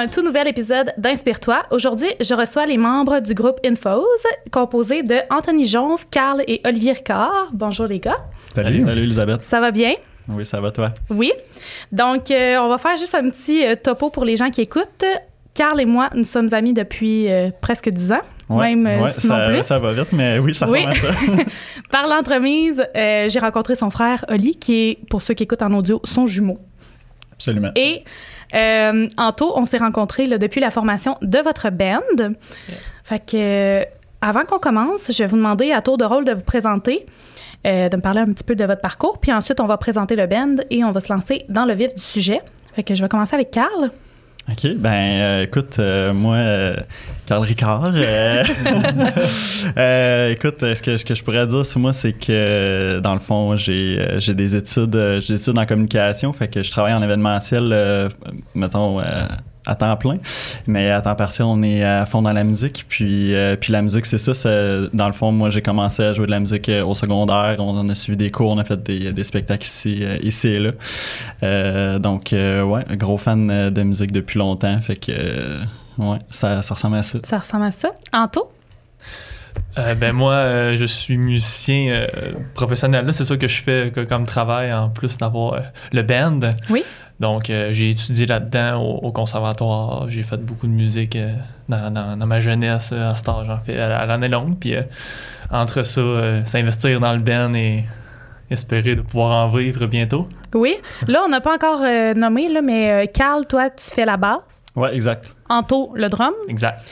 un tout nouvel épisode d'Inspire-toi. Aujourd'hui, je reçois les membres du groupe Infos, composé de Anthony Jonve, Carl et Olivier Ricard. Bonjour les gars. Salut. Salut Elisabeth. Ça va bien? Oui, ça va toi? Oui. Donc, euh, on va faire juste un petit euh, topo pour les gens qui écoutent. Carl et moi, nous sommes amis depuis euh, presque 10 ans. Ouais, même ouais, sinon ça, plus. ça va vite, mais oui, ça Oui. ressemble à ça. Par l'entremise, euh, j'ai rencontré son frère Oli, qui est, pour ceux qui écoutent en audio, son jumeau. Absolument. Et euh, Anto, on s'est rencontrés là, depuis la formation de votre band. Fait que, euh, avant qu'on commence, je vais vous demander à tour de rôle de vous présenter, euh, de me parler un petit peu de votre parcours, puis ensuite on va présenter le band et on va se lancer dans le vif du sujet. Fait que je vais commencer avec Carl. OK, ben euh, écoute, euh, moi, euh, Carl Ricard, euh, écoute, ce que, ce que je pourrais dire sur moi, c'est que dans le fond, j'ai j'ai des études j'ai des études en communication, fait que je travaille en événementiel, mettons, à temps plein, mais à temps partiel, on est à fond dans la musique, puis, euh, puis la musique, c'est ça, c'est- dans le fond, moi, j'ai commencé à jouer de la musique euh, au secondaire, on en a suivi des cours, on a fait des, des spectacles ici, euh, ici et là, Euh, donc, euh, ouais, gros fan de musique depuis longtemps. Fait que, euh, ouais, ça, ça ressemble à ça. Ça ressemble à ça. Anto? Euh, ben moi, euh, je suis musicien euh, professionnel. Là, c'est ça que je fais que- comme travail en plus d'avoir euh, le band. Oui. Donc, euh, j'ai étudié là-dedans au, au conservatoire. J'ai fait beaucoup de musique euh, dans, dans- dans ma jeunesse euh, à cet âge, en fait, à, à l'année longue. Puis euh, entre ça, euh, s'investir dans le band et espérer de pouvoir en vivre bientôt. Oui. Là, on n'a pas encore euh, nommé, là, mais euh, Carl, toi, tu fais la basse. Ouais, exact. Anto, le drum. Exact.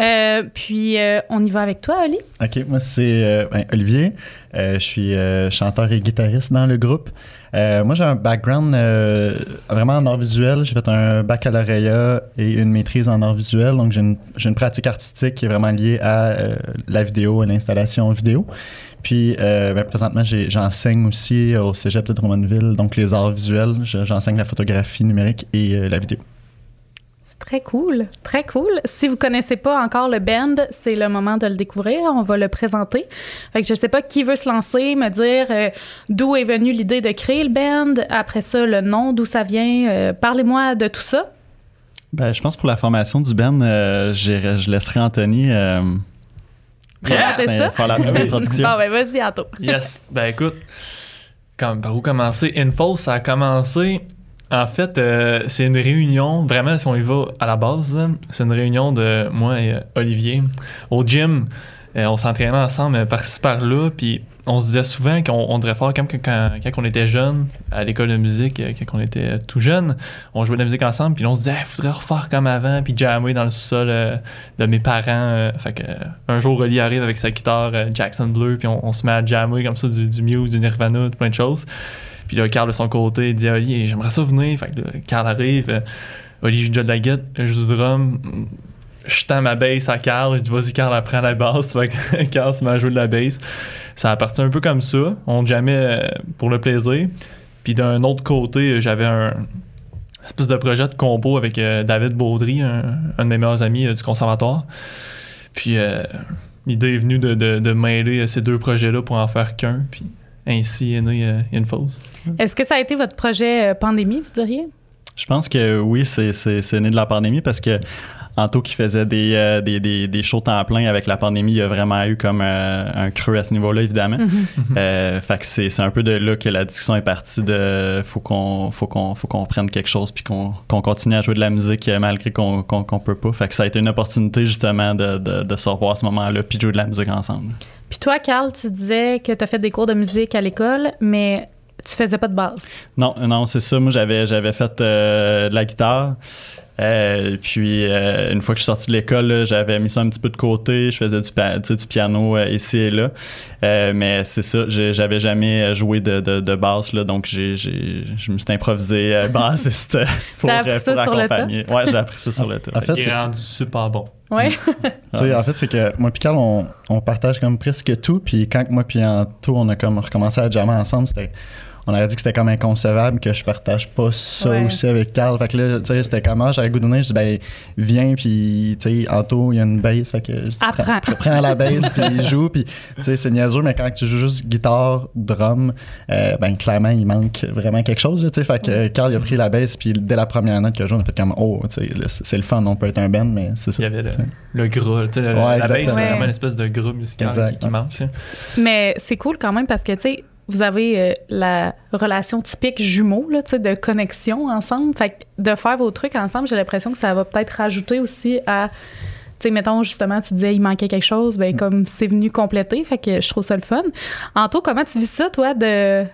Euh, puis, euh, on y va avec toi, Oli. OK, moi c'est euh, ben, Olivier. Euh, je suis euh, chanteur et guitariste dans le groupe. Euh, moi j'ai un background euh, vraiment en art visuel. J'ai fait un baccalauréat et une maîtrise en art visuel. Donc j'ai une, pratique artistique qui est vraiment liée à euh, la vidéo et l'installation vidéo. Puis ben, présentement j'enseigne aussi au Cégep de Drummondville, donc les arts visuels. Je- J'enseigne la photographie numérique et la vidéo. Très cool, très cool. Si vous connaissez pas encore le band, c'est le moment de le découvrir. On va le présenter. Fait que je sais pas qui veut se lancer, me dire euh, d'où est venue l'idée de créer le band. Après ça, le nom, d'où ça vient. Euh, Parlez-moi de tout ça. Ben, je pense pour la formation du Ben, euh, je laisserai Anthony euh, Présenter faire- ça? faire la petite introduction. Bon, ben vas-y, Anto. Yes. ben écoute, comme, par où commencer? Info, ça a commencé. En fait, euh, c'est une réunion, vraiment, si on y va à la base, c'est une réunion de moi et euh, Olivier au gym. Euh, on s'entraînait ensemble par-ci par-là, puis on se disait souvent qu'on on devrait faire comme quand, on était jeune, à l'école de musique, quand on était tout jeune, on jouait de la musique ensemble, puis on se disait, il faudrait refaire comme avant, puis jammer dans le sol de mes parents. fait que, un jour, Oli arrive avec sa guitare Jackson Bleu, puis on, on se met à jammer comme ça du, du Muse, du Nirvana, plein de choses. Puis là, Carl de son côté, dit à Oli, j'aimerais ça venir. Fait que là, Carl arrive, euh, Oli joue de la guitare, je joue du drum. Je tends ma bass à Carl, je dis vas-y Carl, apprends la basse. Fait que Carl se met à jouer de la bass. Ça a parti un peu comme ça. On jamais euh, pour le plaisir. Puis d'un autre côté, euh, j'avais un espèce de projet de compo avec David Baudry, un, de mes meilleurs amis du conservatoire. Puis l'idée est venue de, de, mêler ces deux projets-là pour en faire qu'un. Puis ainsi est né euh, Infos. Est-ce que ça a été votre projet euh, pandémie, vous diriez? Je pense que oui, c'est- né de la pandémie parce que Anto qui faisait des, euh, des, des, des shows temps plein avec la pandémie, il y a vraiment eu comme euh, un creux à ce niveau-là, évidemment. Euh, fait que c'est un peu de là que la discussion est partie de faut qu'on faut qu'on faut qu'on prenne quelque chose puis qu'on continue à jouer de la musique malgré qu'on qu'on qu'on peut pas. Fait que ça a été une opportunité justement de, de, de se revoir à ce moment-là puis de jouer de la musique ensemble. Puis toi, Carl, tu disais que tu as fait des cours de musique à l'école, mais tu faisais pas de basse. Non, non, c'est ça. Moi, j'avais, fait euh, de la guitare. Euh, puis, euh, une fois que je suis sorti de l'école, là, j'avais mis ça un petit peu de côté. Je faisais du, piano euh, ici et là. Euh, mais c'est ça, j'ai- j'avais jamais joué de, de, de basse. Là, donc, j'ai, j'ai, je me suis improvisé euh, bassiste pour, appris euh, accompagner. Ouais, j'ai appris ça sur le tas. En fait, c'est- est rendu super bon. Ouais. Tu sais, en fait, c'est que moi puis Carl, on, on partage comme presque tout. Puis quand moi puis Anto, on a comme recommencé à jammer ensemble, c'était... on aurait dit que c'était comme inconcevable que je partage pas ça Ouais. aussi avec Carl. Fait que là, tu sais, c'était comme, ah, j'avais le goût de donner. Je dis, ben, viens, puis, tu sais, Anto, il y a une bass. Fait que je prends, prends la bass, puis joue. Puis, tu sais, c'est niaiseux, mais quand tu joues juste guitare, drum, euh, ben, clairement, il manque vraiment quelque chose, là, tu sais. Fait que Carl, il a pris la bass, puis dès la première note que je joue, on a fait comme, oh, tu sais, c'est le fun, on peut être un band, mais c'est ça. Il y avait le, le gras, tu sais, Ouais, la bass, c'est vraiment une espèce de gras musical qui, qui manque. Mais c'est cool quand même parce que, tu sais, vous avez euh, la relation typique jumeau, là, de connexion ensemble. Fait que de faire vos trucs ensemble, j'ai l'impression que ça va peut-être rajouter aussi à. Tu sais, mettons, justement, tu disais il manquait quelque chose, ben comme c'est venu compléter, fait que je trouve ça le fun. Anto, comment tu vis ça, toi, de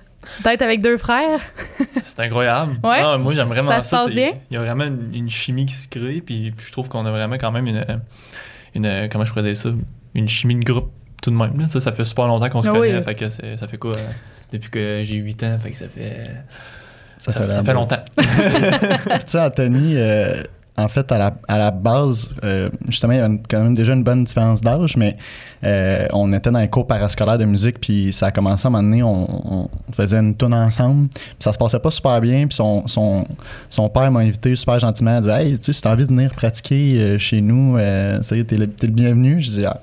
d'être avec deux frères? C'est incroyable. Ouais. Non, moi, j'aime vraiment Ça passe bien? Il y a vraiment une, une chimie qui se crée, puis, puis je trouve qu'on a vraiment quand même une, une. Comment je pourrais dire ça? Une chimie de groupe tout de même. là. Sais, ça fait super longtemps qu'on se Ah connaît, oui. fait que ça fait quoi Depuis que j'ai 8 ans, fait que ça fait. Ça, fait ça longtemps. Tu sais, Anthony, euh, en fait, à la, à la base, euh, justement, il y a une- quand même déjà une bonne différence d'âge, mais euh, on était dans un cours parascolaire de musique, puis ça a commencé à un moment donné, on, on faisait une tune ensemble, puis ça se passait pas super bien, puis son, son, son père m'a invité super gentiment à dire Hey, tu sais, si t'as envie de venir pratiquer euh, chez nous, euh, ça y est, t'es le, le bienvenu. Je dis Ah,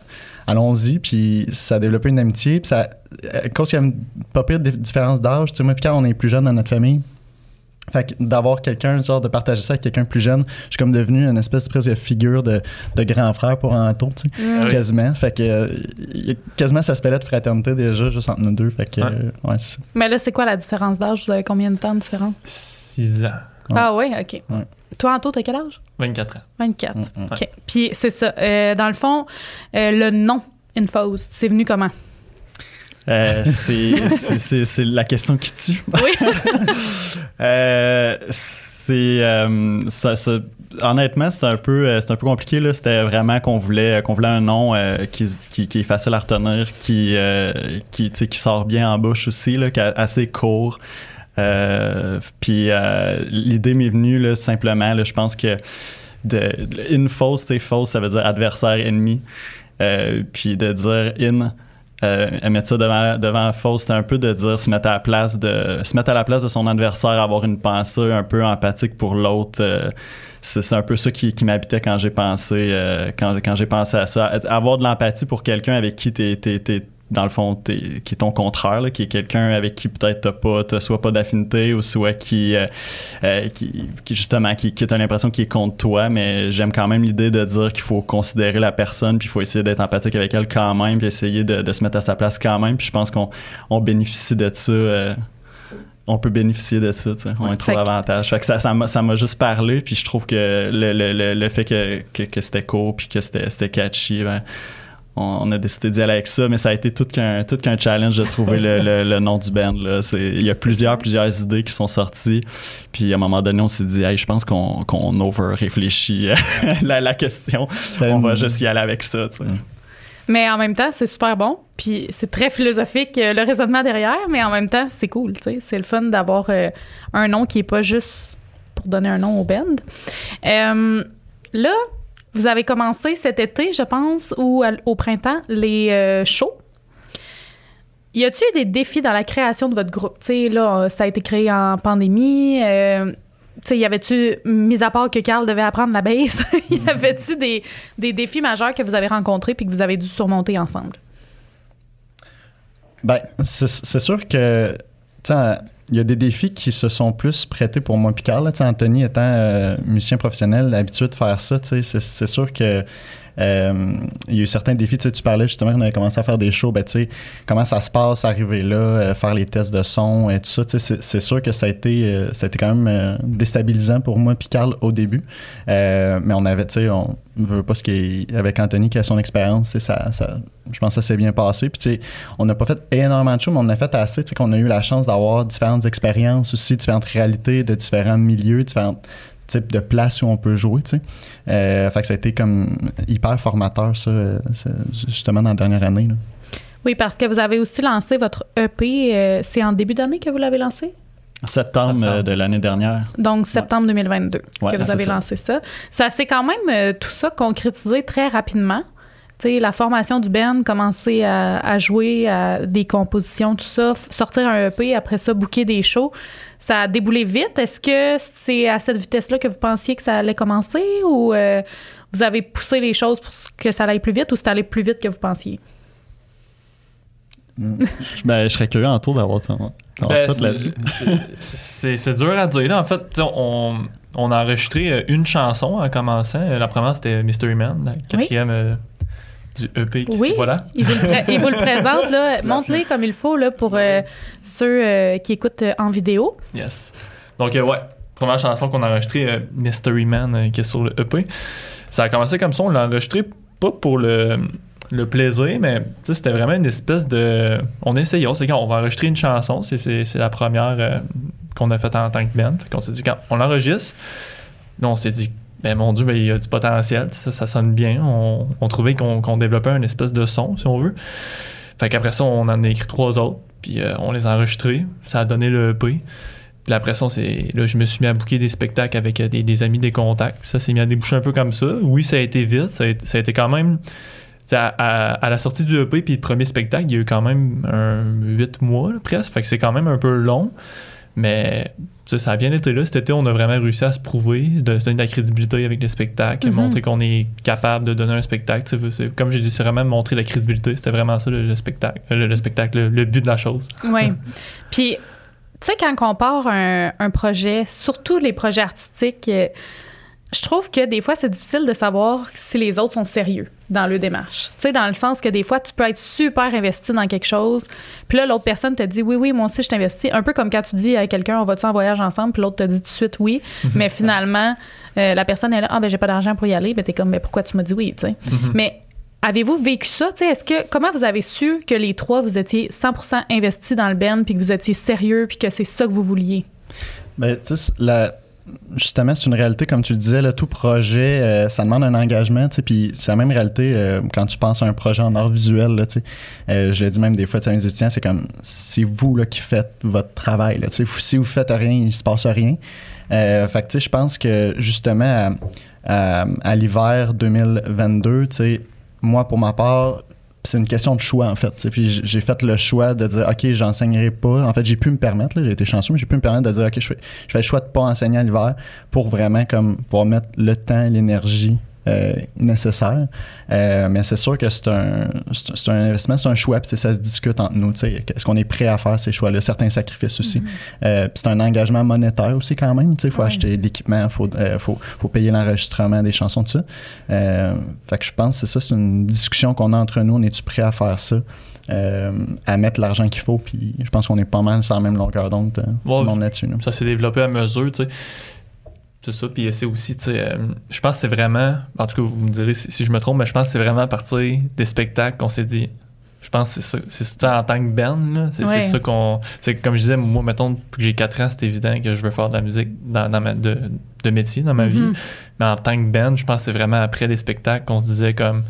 Allons-y, puis ça a développé une amitié. Puis ça, à cause qu'il y a une pas pire dif- différence d'âge, tu sais, moi, puis quand on est plus jeune dans notre famille, fait que d'avoir quelqu'un, genre de partager ça avec quelqu'un de plus jeune, je suis comme devenu une espèce presque de figure de, de grand frère pour Anto, tu sais, Ah quasiment. Fait que euh, il y a quasiment cet aspect-là de fraternité déjà, juste entre nous deux. Fait que, Ouais. euh, ouais, c'est ça. Mais là, c'est quoi la différence d'âge? Vous avez combien de temps de différence? 6 ans. Ouais. Ah oui, OK. Ouais. Toi, Anto, t'as quel âge? 24 ans. 24. Mm, mm. OK. Puis c'est ça. Euh, dans le fond, euh, le nom Infos, c'est venu comment? Euh, c'est- c'est c'est- c'est la question qui tue. Oui. Euh, c'est euh, ça, ça- honnêtement c'est un peu c'est un peu compliqué là c'était vraiment qu'on voulait qu'on voulait un nom euh, qui, qui, qui est facile à retenir qui euh, qui tu sais, qui sort bien en bouche aussi là qui est assez court Euh, puis euh, l'idée m'est venue simplement je pense que de, in fausse tu sais, fausse ça veut dire adversaire ennemi Euh, puis de dire in euh, mettre ça devant, devant c'était un peu de dire se mettre à la place de se mettre à la place de son adversaire, avoir une pensée un peu empathique pour l'autre. c'est c'est un peu ça qui, m'habitait quand j'ai pensé quand, quand j'ai pensé à ça. Avoir de l'empathie pour quelqu'un avec qui t'es- t'es- dans le fond, qui est ton contraire, là, qui est quelqu'un avec qui peut-être t'as pas, soit pas d'affinité ou soit qui, euh, euh, qui, qui, justement, qui, qui l'impression qu'il est contre toi, mais j'aime quand même l'idée de dire qu'il faut considérer la personne, puis il faut essayer d'être empathique avec elle quand même, puis essayer de, de se mettre à sa place quand même, puis je pense qu'on on bénéficie de ça. euh, on peut bénéficier de ça, tu sais. on y trouve avantage. Fait que ça, ça m'a juste parlé, puis je trouve que le, le, le, le fait que, que, que c'était court, puis que c'était c'était catchy, ben, on, on a décidé d'y aller avec ça, mais ça a été tout qu'un tout qu'un challenge de trouver le, le, le nom du band. Là. C'est- Il y a plusieurs, plusieurs idées qui sont sorties, puis à un moment donné, on s'est dit, hey, je pense qu'on qu'on over-réfléchit la, la question. On va juste y aller avec ça. Mais en même temps, c'est super bon. Puis c'est très philosophique, euh, le raisonnement derrière, mais en même temps, c'est cool. tu sais. C'est le fun d'avoir euh, un nom qui est pas juste pour donner un nom au band. Euh, là, vous avez commencé cet été, je pense, ou à- au printemps, les euh, shows? Y eu des défis dans la création de votre groupe? Tu sais, là, euh, ça a été créé en pandémie. euh, tu sais, y avait-tu, mis à part que Carl devait apprendre la bass, y avait-tu des, des défis majeurs que vous avez rencontrés puis que vous avez dû surmonter ensemble? Ben, c'est c'est sûr que, tu sais, il y a des défis qui se sont plus prêtés pour moi puis Carl. là. Anthony étant euh, musicien professionnel, habitué de faire ça, c'est sûr que euh, il y a eu certains défis. Tu sais, tu parlais justement qu'on avait commencé à faire des shows. Ben, tu sais, comment ça se passe, arriver là, euh, faire les tests de son et tout ça. Tu sais, c'est- sûr que ça a été, euh, ça a été quand même déstabilisant pour moi puis Carl au début. Mais on avait, tu sais, on veut pas ce qui avec Anthony qui a son expérience, ça, ça, je pense que ça s'est bien passé. Puis, tu sais, on n'a pas fait énormément de shows, mais on a fait assez, tu sais, qu'on a eu la chance d'avoir différentes expériences aussi, différentes réalités de différents milieux, différents types de places où on peut jouer, tu sais. Euh, fait que ça a été comme hyper formateur, ça, euh, ça, justement, dans la dernière année. là. Oui, parce que vous avez aussi lancé votre EP, euh, c'est en début d'année que vous l'avez lancé? Septembre, Septembre. de l'année dernière. Donc, septembre 2022 Ouais, que vous avez ça. lancé ça. Ça s'est quand même euh, tout ça concrétisé très rapidement. tu sais, la formation du band, commencer à, à jouer à des compositions, tout ça, sortir un EP, après ça, booker des shows, ça a déboulé vite. Est-ce que c'est à cette vitesse-là que vous pensiez que ça allait commencer ou euh, vous avez poussé les choses pour que ça aille plus vite ou c'est allé plus vite que vous pensiez? Ben, je serais curieux en tour d'avoir ton, ton Ben, c'est- là-dessus. dur à dire. là. En fait, on, on a enregistré euh, une chanson en commençant. La première, c'était Mystery Man, la quatrième euh, du EP. Qui, Oui. Voilà. Il vous le, il vous le présente, là. Montre-les comme il faut, là, pour euh, ceux euh, qui écoutent euh, en vidéo. Yes. Donc, ouais, première chanson qu'on a enregistrée, Mystery Man, qui est sur le EP. Ça a commencé comme ça. On l'a enregistré pas pour le, le plaisir, mais c'était vraiment une espèce de. On essayait, on s'est dit, on va enregistrer une chanson. C'est, la première qu'on a faite en tant que band. Fait qu'on s'est dit, quand on l'enregistre, on s'est dit, ben mon Dieu, ben, il y a du potentiel. Ça, ça sonne bien. On, on trouvait qu'on, développait une espèce de son, si on veut. Fait qu'après ça, on en a écrit trois autres. Puis euh, on les a enregistrés. Ça a donné le EP. Puis après ça, là, je me suis mis à booker des spectacles avec euh, des, des amis, des contacts. Puis ça s'est mis à déboucher un peu comme ça. Oui, ça a été vite. Ça a été, ça a été quand même. À, à- la sortie du EP puis le premier spectacle, il y a eu quand même un 8 mois presque. Fait que c'est quand même un peu long. Mais sais, ça a bien été là. Cet été, on a vraiment réussi à se prouver, de se donner de la crédibilité avec les spectacles, Mhm. montrer qu'on est capable de donner un spectacle. Comme j'ai dit, c'est vraiment montrer la crédibilité. C'était vraiment ça le, le spectacle, le, le spectacle, le- but de la chose. Oui. Puis, tu sais, quand on part un, un projet, surtout les projets artistiques, euh, je trouve que des fois, c'est difficile de savoir si les autres sont sérieux dans leur démarche. Tu sais, dans le sens que des fois, tu peux être super investi dans quelque chose, puis là, l'autre personne te dit oui, oui, moi aussi, je t'investis. Un peu comme quand tu dis à quelqu'un, on va-tu en voyage ensemble, puis l'autre te dit tout de suite oui, mais finalement, euh, la personne est là, ah, ben, j'ai pas d'argent pour y aller, ben, t'es comme, mais pourquoi tu m'as dit oui, tu sais? Mais avez-vous vécu ça? Tu sais, Est-ce que comment vous avez su que les trois vous étiez 100% investis dans le band puis que vous étiez sérieux puis que c'est ça que vous vouliez? Ben, tu sais, la- justement, c'est une réalité, comme tu le disais, tout projet, euh, ça demande un engagement, puis c'est la même réalité euh, quand tu penses à un projet en art visuel. Euh, je l'ai dit même des fois à mes étudiants, c'est comme, c'est vous, là, qui faites votre travail, là. Si vous faites rien, il se passe rien. Fait je pense que, justement, à, à- l'hiver 2022, tu sais, moi, pour ma part, c'est une question de choix, en fait. tu sais. Puis j'ai fait le choix de dire, OK, j'enseignerai pas. En fait, j'ai pu me permettre, j'ai été chanceux, mais j'ai pu me permettre de dire, OK, je fais, je fais le choix de pas enseigner à l'hiver pour vraiment comme pouvoir mettre le temps, l'énergie euh, nécessaire. Euh, mais c'est sûr que c'est un, c'est un investissement, c'est un choix, puis ça se discute entre nous. tu sais, Est-ce qu'on est prêt à faire ces choix-là? Certains sacrifices aussi. Euh, puis c'est un engagement monétaire aussi quand même. Il faut Ouais. acheter de l'équipement, il faut, euh, faut, faut payer l'enregistrement des chansons, tout ça. Euh, fait que je pense que c'est ça, c'est une discussion qu'on a entre nous. On est-tu prêt à faire ça? Euh, à mettre l'argent qu'il faut, puis je pense qu'on est pas mal sur la même longueur d'onde, euh, Ouais, là-dessus. Ça s'est développé à mesure, tu sais. C'est ça, puis c'est aussi, tu sais, euh, je pense que c'est vraiment, en tout cas, vous me direz si, si je me trompe, mais je pense que c'est vraiment à partir des spectacles qu'on s'est dit, je pense que c'est ça, c'est ça en tant que band, là, c'est Ouais. ça qu'on, c'est comme je disais, moi, mettons, depuis que j'ai 4 ans, c'est évident que je veux faire de la musique dans, dans ma, de, de métier dans ma vie, Mhm. mais en tant que band, je pense que c'est vraiment après les spectacles qu'on se disait comme,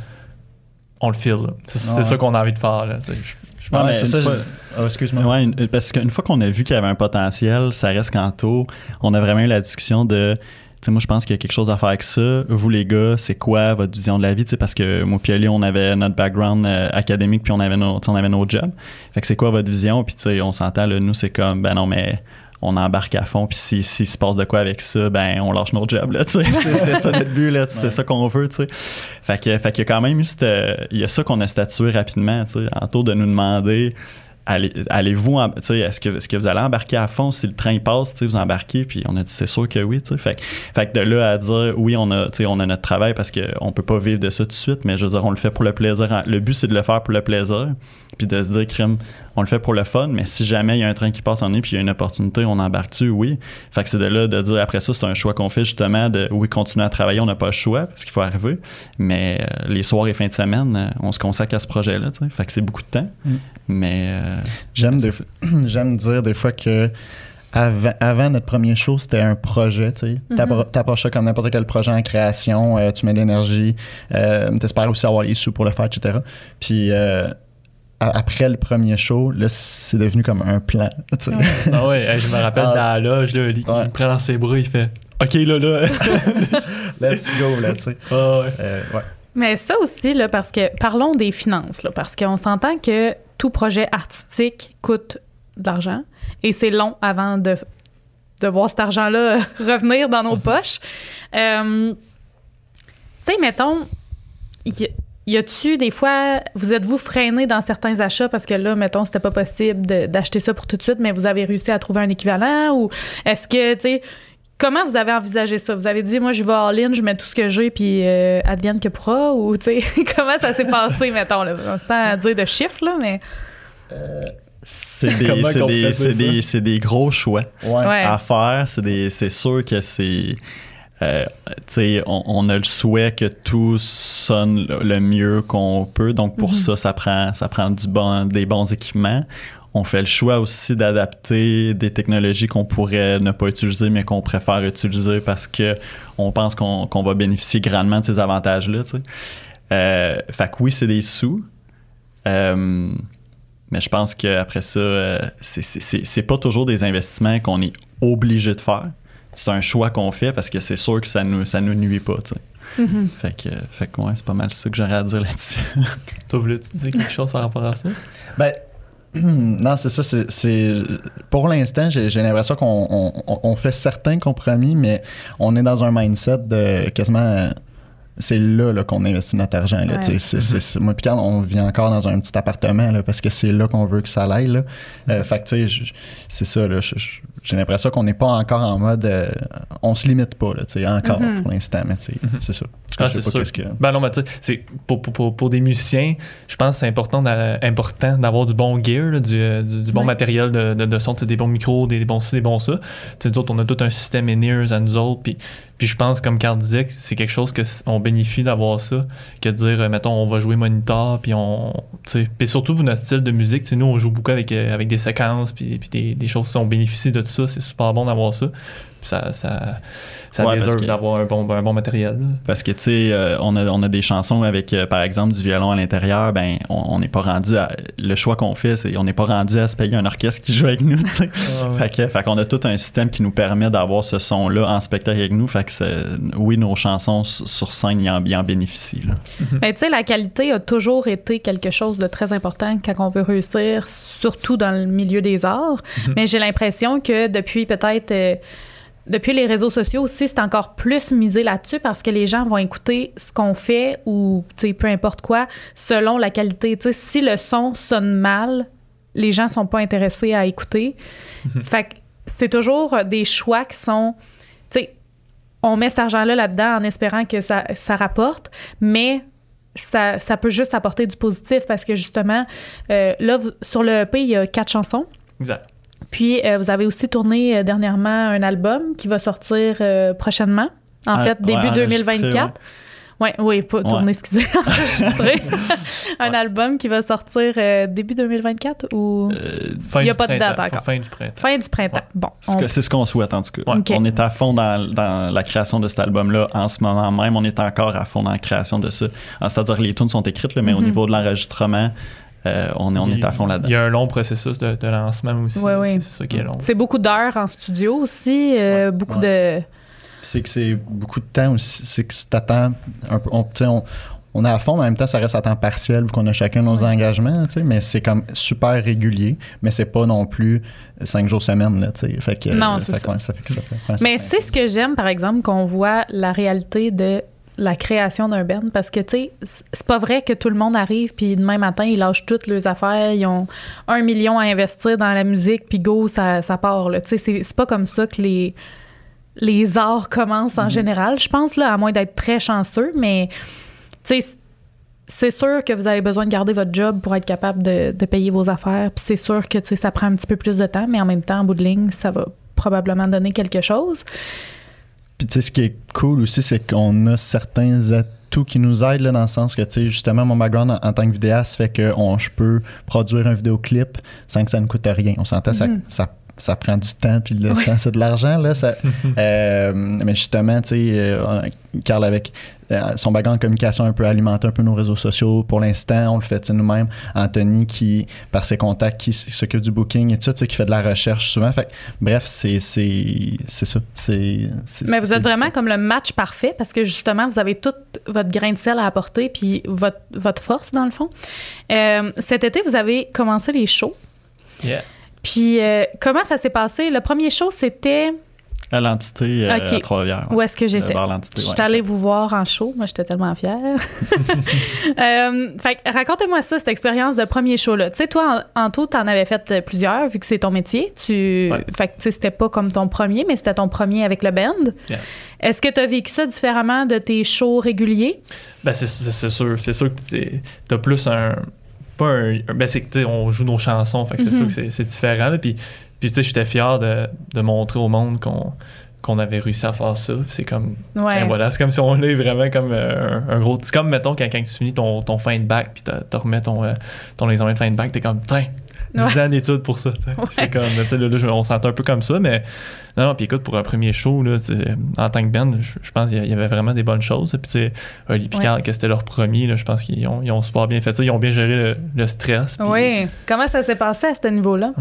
on le file, c'est Ouais. ça qu'on a envie de faire, là, tu sais. Je- je pense Ouais, que mais c'est une ça. fois- je- Ah, excuse-moi. Ouais, une- parce qu'une fois qu'on a vu qu'il y avait un potentiel, ça reste qu'en tour, on a vraiment eu la discussion de. Tu sais, moi, je pense qu'il y a quelque chose à faire avec ça. Vous, les gars, c'est quoi votre vision de la vie? Tu sais, parce que moi, puis Ali, on avait notre background euh, académique, puis on avait, nos, on avait nos jobs. Fait que c'est quoi votre vision? Puis, tu sais, on s'entend, là, nous, c'est comme, ben non, mais on embarque à fond, puis si, si se passe de quoi avec ça, ben on lâche notre job, là, tu sais. C'est ça notre but, là, c'est ça qu'on veut, tu sais. Fait que, fait qu'il y a quand même eu cette, il y a ça qu'on a statué rapidement, tu sais, en tour de nous demander allez-vous, est-ce que, est-ce que vous allez embarquer à fond? Si le train passe, vous embarquez, puis on a dit c'est sûr que oui. Fait, que- de là à dire oui, on a, on a notre travail parce qu'on peut pas vivre de ça tout de suite, mais je veux dire, on le fait pour le plaisir. Le but, c'est de le faire pour le plaisir, puis de se dire, crime, on le fait pour le fun, mais si jamais il y a un train qui passe en nez, puis il y a une opportunité, on embarque dessus, oui. Fait que c'est de là de dire après ça, c'est un choix qu'on fait justement de oui, continuer à travailler, on n'a pas le choix parce qu'il faut arriver, mais euh, les soirs et fins de semaine, euh, on se consacre à ce projet-là. Fait que c'est beaucoup de temps, Mm. Mais euh, J'aime des- dire des fois que avant, avant notre premier show, c'était un projet. Tu sais. T'approches ça comme n'importe quel projet en création, euh, tu mets de l'énergie, euh, t'espères aussi avoir les sous pour le faire, etc. Puis euh, a- après le premier show, là, c'est devenu comme un plan. tu sais. Ouais. Ah ouais, je me rappelle Ah. dans la loge, là, Ouais. me prend dans ses bras, il fait OK, là, là. Let's go, là, tu sais. Ah ouais. Euh, ouais. Mais ça aussi, là, parce que parlons des finances, là, parce qu'on s'entend que tout projet artistique coûte de l'argent. Et c'est long avant de, de voir cet argent-là revenir dans nos poches. Euh, tu sais, mettons, y, y a-tu des fois, vous êtes-vous freiné dans certains achats parce que là, mettons, c'était pas possible d'acheter ça pour tout de suite, mais vous avez réussi à trouver un équivalent? Ou est-ce que, tu sais, comment vous avez envisagé ça? Vous avez dit, moi, je vais all-in, je mets tout ce que j'ai, puis euh, advienne que pourra, ou, tu sais, comment ça s'est passé, mettons, là, sans dire de chiffres, là, mais. C'est des, c'est des, c'est des, c'est des gros choix Ouais. À faire. C'est, des, c'est sûr que c'est. euh, tu sais, on, on a le souhait que tout sonne le le mieux qu'on peut. Donc, pour ça, ça prend, ça prend du bon, des bons équipements. On fait le choix aussi d'adapter des technologies qu'on pourrait ne pas utiliser, mais qu'on préfère utiliser parce que on pense qu'on, va bénéficier grandement de ces avantages-là. tu sais. Euh, fait que oui, c'est des sous. Euh, mais je pense qu'après ça, euh, c'est- c'est c'est- c'est pas toujours des investissements qu'on est obligé de faire. C'est un choix qu'on fait parce que c'est sûr que ça nous, ça nous nuit pas. tu sais. Mhm. Fait que, fait que ouais, c'est pas mal ça que j'aurais à dire là-dessus. Toi, voulais-tu dire quelque chose par rapport à ça? Ben, non, c'est ça. c'est- C'est pour l'instant, j'ai l'impression qu'on on- on- on fait certains compromis, mais on est dans un mindset de quasiment. C'est là, là, qu'on investit notre argent. Là, Ouais. tu sais. C'est- c'est- c'est- moi, puis Carl, on vit encore dans un petit appartement là, parce que c'est là qu'on veut que ça aille. Là. Euh, fait que, tu sais, je- c'est ça. là, J'ai l'impression qu'on n'est pas encore en mode. euh, on se limite pas, là, tu sais, encore Mhm. pour l'instant, mais tu sais, c'est ça. Ah, je sais c'est pas sûr. qu'est-ce que. Ben non, mais tu sais, c'est pour, pour, pour, pour des musiciens, je pense que c'est important, d'a- important d'avoir du bon gear, là, du, euh, du, du bon Ouais. matériel de, de, de son, des bons micros, des, des bons ci, des bons ça. Tu sais, nous autres, on a tout un système in-ears à nous autres, puis, puis je pense, comme Carl disait, c'est quelque chose que s- on bénéficie d'avoir ça, que de dire, euh, mettons, on va jouer monitor, puis on, puis surtout pour notre style de musique, nous, on joue beaucoup avec, euh, avec des séquences, puis, puis des, des choses, on bénéficie de tout ça, c'est super bon d'avoir ça. Puis ça, ça, ça Ouais, que- d'avoir un bon, un bon matériel. Parce que, tu sais, euh, on, a, on a des chansons avec, euh, par exemple, du violon à l'intérieur, ben, on n'est pas rendu à. Le choix qu'on fait, c'est on n'est pas rendu à se payer un orchestre qui joue avec nous, tu sais. Fait que, fait qu'on a tout un système qui nous permet d'avoir ce son-là en spectacle avec nous. Fait que, c'est- oui, nos chansons sur scène, ils en, ils en bénéficient. Mais tu sais, la qualité a toujours été quelque chose de très important quand on veut réussir, surtout dans le milieu des arts. Mais j'ai l'impression que depuis peut-être. euh, depuis les réseaux sociaux aussi, c'est encore plus misé là-dessus parce que les gens vont écouter ce qu'on fait ou, peu importe quoi, selon la qualité. Si le son sonne mal, les gens sont pas intéressés à écouter. Fait que c'est toujours des choix qui sont, on met cet argent-là là-dedans en espérant que ça, ça rapporte, mais ça, ça peut juste apporter du positif parce que justement, euh, là, sur le EP, il y a quatre chansons. Exact. Puis, euh, vous avez aussi tourné euh, dernièrement un album qui va sortir euh, prochainement. En Ah, fait, ouais, début enregistré, 2024. Ouais, oui, pas tourné, Ouais. excusez, enregistré. un Ouais. album qui va sortir euh, début 2024 ou Euh, Fin Il y a du pas de date printemps. encore. Fin du printemps. fin du printemps. Ouais. Bon, c'est ce on- que- c'est ce qu'on souhaite, en tout cas. On est à fond dans, dans la création de cet album-là en ce moment même. On est encore à fond dans la création de ça. Ah, C'est-à-dire, les tunes sont écrites, là, mais au Mhm. niveau de l'enregistrement, euh, on, est, on est à fond Il là-dedans. y a un long processus de, de lancement aussi. Ouais, ouais. C'est ça qui est long. c'est beaucoup d'heures en studio aussi, euh, beaucoup de... C'est que c'est beaucoup de temps aussi. C'est que t'attends un peu. On, on, on est à fond, mais en même temps, ça reste à temps partiel vu qu'on a chacun nos Ouais. engagements, tu sais, mais c'est comme super régulier, mais c'est pas non plus cinq jours semaine, là, tu sais. Fait que, Non, euh, c'est ça. ouais, ça fait que ça fait- ouais, Mais c'est ce que j'aime, par exemple, qu'on voit la réalité de la création d'un band parce que tu sais c'est pas vrai que tout le monde arrive puis demain matin ils lâchent toutes leurs affaires ils ont un million à investir dans la musique puis go ça, ça part là tu sais c'est pas comme ça que les les arts commencent en général je pense là à moins d'être très chanceux mais tu sais c'est sûr que vous avez besoin de garder votre job pour être capable de, de payer vos affaires. Puis c'est sûr que tu sais, ça prend un petit peu plus de temps, mais en même temps, en bout de ligne, ça va probablement donner quelque chose. Puis tu sais, ce qui est cool aussi, c'est qu'on a certains atouts qui nous aident, là, dans le sens que, tu sais, justement, mon background en, en tant que vidéaste fait que on, je peux produire un vidéoclip sans que ça ne coûte rien. On s'entend, ça, ça ça prend du temps, puis le temps, c'est de l'argent. Là, ça, euh, mais justement, tu sais, euh, Carl, avec euh, son bagage en communication, un peu alimenté un peu nos réseaux sociaux. Pour l'instant, on le fait nous-mêmes. Anthony, qui, par ses contacts, qui s'occupe du booking et tout ça, tu sais, qui fait de la recherche souvent. Fait, que, bref, c'est ça. C'est, mais vous êtes vraiment comme le match parfait parce que justement, vous avez tout votre grain de sel à apporter, puis votre, votre force, dans le fond. cet été, vous avez commencé les shows. Yeah. Puis, euh, comment ça s'est passé? Le premier show, c'était. À l'entité euh, à Trois-Rivières. Où est-ce que j'étais? Je suis allée vous voir en show. Moi, j'étais tellement fière. euh, fait racontez-moi ça, cette expérience de premier show-là. Tu sais, toi, en, en tout, t'en avais fait plusieurs, vu que c'est ton métier. Tu... Fait que, tu sais, c'était pas comme ton premier, mais c'était ton premier avec le band. Yes. Est-ce que tu as vécu ça différemment de tes shows réguliers? Ben, c'est sûr. C'est sûr que t'as plus un pas un. Ben, c'est que, on joue nos chansons, fait que c'est sûr que c'est différent. Puis, puis tu sais, j'étais fier de, de, montrer au monde qu'on qu'on avait réussi à faire ça. C'est comme. Tiens, voilà. C'est comme si on est vraiment comme euh, un, gros. C'est comme, mettons, quand, quand tu finis ton, ton fin de bac, puis tu remets ton, euh, ton examen de fin de bac, t'es comme, tiens, 10 ans d'études pour ça. C'est comme, tu sais, là, on s'entend un peu comme ça, mais non, non, puis écoute, pour un premier show, là, en tant que band, je, pense qu'il y avait vraiment des bonnes choses. Puis, tu sais, Oli Picard, que c'était leur premier, là, je pense qu'ils ont, ils ont super bien fait ça. Ils ont bien géré le, stress. Oui. Comment ça s'est passé à ce niveau-là?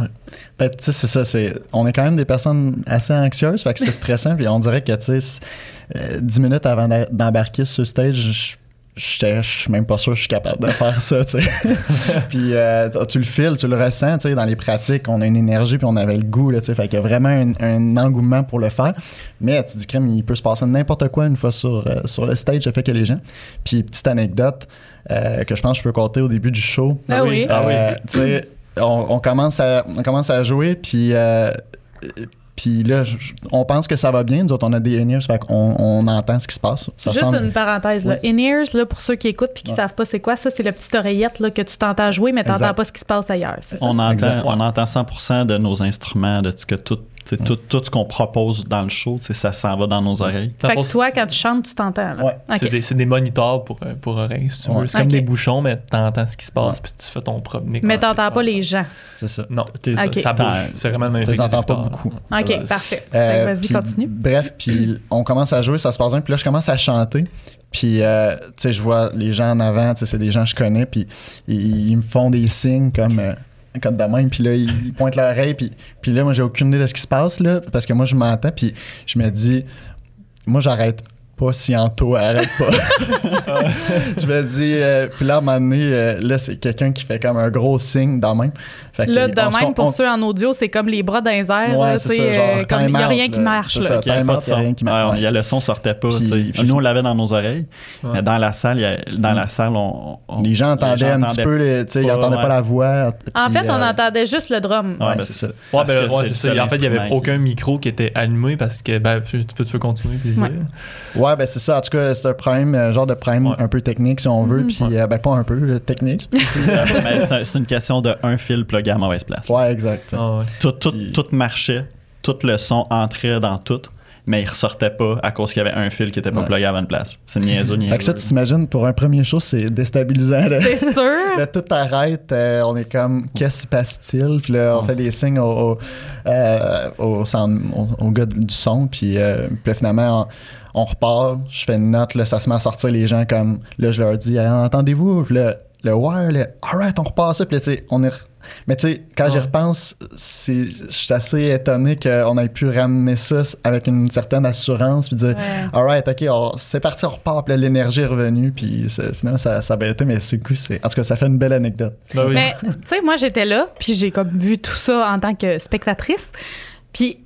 Ben, tu sais, c'est ça. C'est, on est quand même des personnes assez anxieuses, fait que c'est stressant. puis on dirait que, tu sais, 10 minutes avant d'embarquer sur stage, je je suis même pas sûr que je suis capable de faire ça, tu sais. puis euh, tu le files, tu le ressens, tu sais, dans les pratiques, on a une énergie puis on avait le goût, là, tu sais. Fait qu'il y a vraiment un, engouement pour le faire. Mais tu dis, crème, il peut se passer n'importe quoi une fois sur, euh, sur le stage, ça fait que les gens. Puis petite anecdote euh, que je pense que je peux compter au début du show. Ah oui. Ah oui. tu sais, on, on, commence à, on commence à jouer, puis puis là, on pense que ça va bien. Nous autres, on a des in-ears, fait qu'on on entend ce qui se passe. Juste une parenthèse. Là. In-ears, là, pour ceux qui écoutent puis qui ne savent pas c'est quoi, ça, c'est la petite oreillette là, que tu t'entends jouer, mais tu n'entends pas ce qui se passe ailleurs. On, entend, on entend 100% de nos instruments, de ce que tout tout, tout, ce qu'on propose dans le show, ça s'en va dans nos oreilles. Fait que toi, quand tu chantes, tu t'entends. Ouais. C'est des, des, moniteurs pour, euh, pour oreilles, si tu veux. C'est comme des bouchons, mais tu entends ce qui se passe, puis tu fais ton propre mix. Mais tu n'entends pas les gens. C'est ça. Non, ça, bouge. C'est vraiment le même Tu n'entends pas beaucoup. OK, parfait. Euh, Vas-y, continue. Bref, puis on commence à jouer, ça se passe bien, puis là, je commence à chanter. Puis, euh, tu sais, je vois les gens en avant, tu sais, c'est des gens que je connais, puis ils, me font des signes comme code de même, puis là, ils pointent l'oreille, puis, puis là, moi, j'ai aucune idée de ce qui se passe, là, parce que moi, je m'entends, puis je me dis, moi, j'arrête pas si Anto arrête pas. je me dis, euh, puis là, à un moment donné, euh, là, c'est quelqu'un qui fait comme un gros signe dans même. Fait là, de même, pour ceux en audio, c'est comme les bras dans les airs. Ouais, c'est euh, comme il n'y a rien qui marche. Là. Il n'y a rien qui marche. le son sortait pas. nous, on l'avait dans nos oreilles. Mais dans la salle, dans la salle on, les gens entendaient un petit peu, ils n'entendaient pas la voix. En fait, on entendait juste le drum. Ouais, ben, c'est ça. Ben, c'est ça. En fait, il n'y avait aucun micro qui était allumé parce que, ben, tu peux continuer. Ouais, ben c'est ça. En tout cas, c'est un problème, un genre de problème un peu technique, si on veut. Puis, euh, ben pas un peu, technique. c'est une question de un fil plugué à mauvaise place. Ouais, exact. Ah, tout, tout, tout marchait, tout le son entrait dans tout mais il ressortait pas à cause qu'il y avait un fil qui était pas plugué à la bonne place. C'est niaiseux, niaiseux. Fait que ça, tu t'imagines, pour un premier show, c'est déstabilisant. C'est sûr. là, tout arrête, euh, on est comme, qu'est-ce qui passe-t-il? Puis là, on fait des signes au, euh, au, au, gars du son, puis, euh, puis finalement, on, repart, je fais une note, là, ça se met à sortir les gens comme, là, je leur dis, entendez-vous? Puis là, le ouais, le alright, on repart ça, puis là, tu sais, on est mais tu sais, quand j'y repense, je suis assez étonné qu'on ait pu ramener ça avec une certaine assurance, puis dire, alright, ok, c'est parti, on repart, puis l'énergie est revenue, puis finalement, ça, ça a été, mais ce coup, c'est. En tout cas, ça fait une belle anecdote. Ben mais tu sais, moi, j'étais là, puis j'ai comme vu tout ça en tant que spectatrice, puis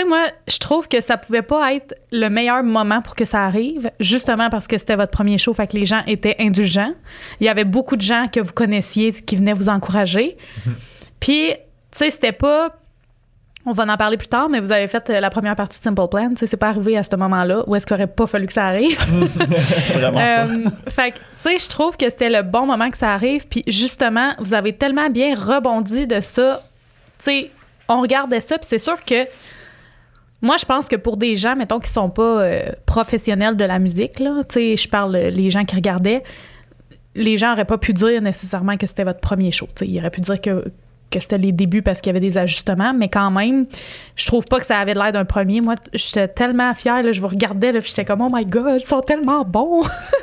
sais, moi, je trouve que ça pouvait pas être le meilleur moment pour que ça arrive, justement parce que c'était votre premier show, fait que les gens étaient indulgents. Il y avait beaucoup de gens que vous connaissiez qui venaient vous encourager. Mhm. Puis, tu sais, c'était pas. On va en parler plus tard, mais vous avez fait euh, la première partie de Simple Plan. Tu sais, c'est pas arrivé à ce moment-là où est-ce qu'il aurait pas fallu que ça arrive. Vraiment euh, Fait que, tu sais, je trouve que c'était le bon moment que ça arrive. Puis, justement, vous avez tellement bien rebondi de ça. Tu sais, on regardait ça, puis c'est sûr que moi, je pense que pour des gens, mettons, qui sont pas euh, professionnels de la musique, là, tu sais, je parle euh, les gens qui regardaient, les gens n'auraient pas pu dire nécessairement que c'était votre premier show. sais. Ils auraient pu dire que que c'était les débuts parce qu'il y avait des ajustements, mais quand même, je trouve pas que ça avait l'air d'un premier. Moi, j'étais tellement fière, là, je vous regardais, là, puis j'étais comme, oh my god, ils sont tellement bons!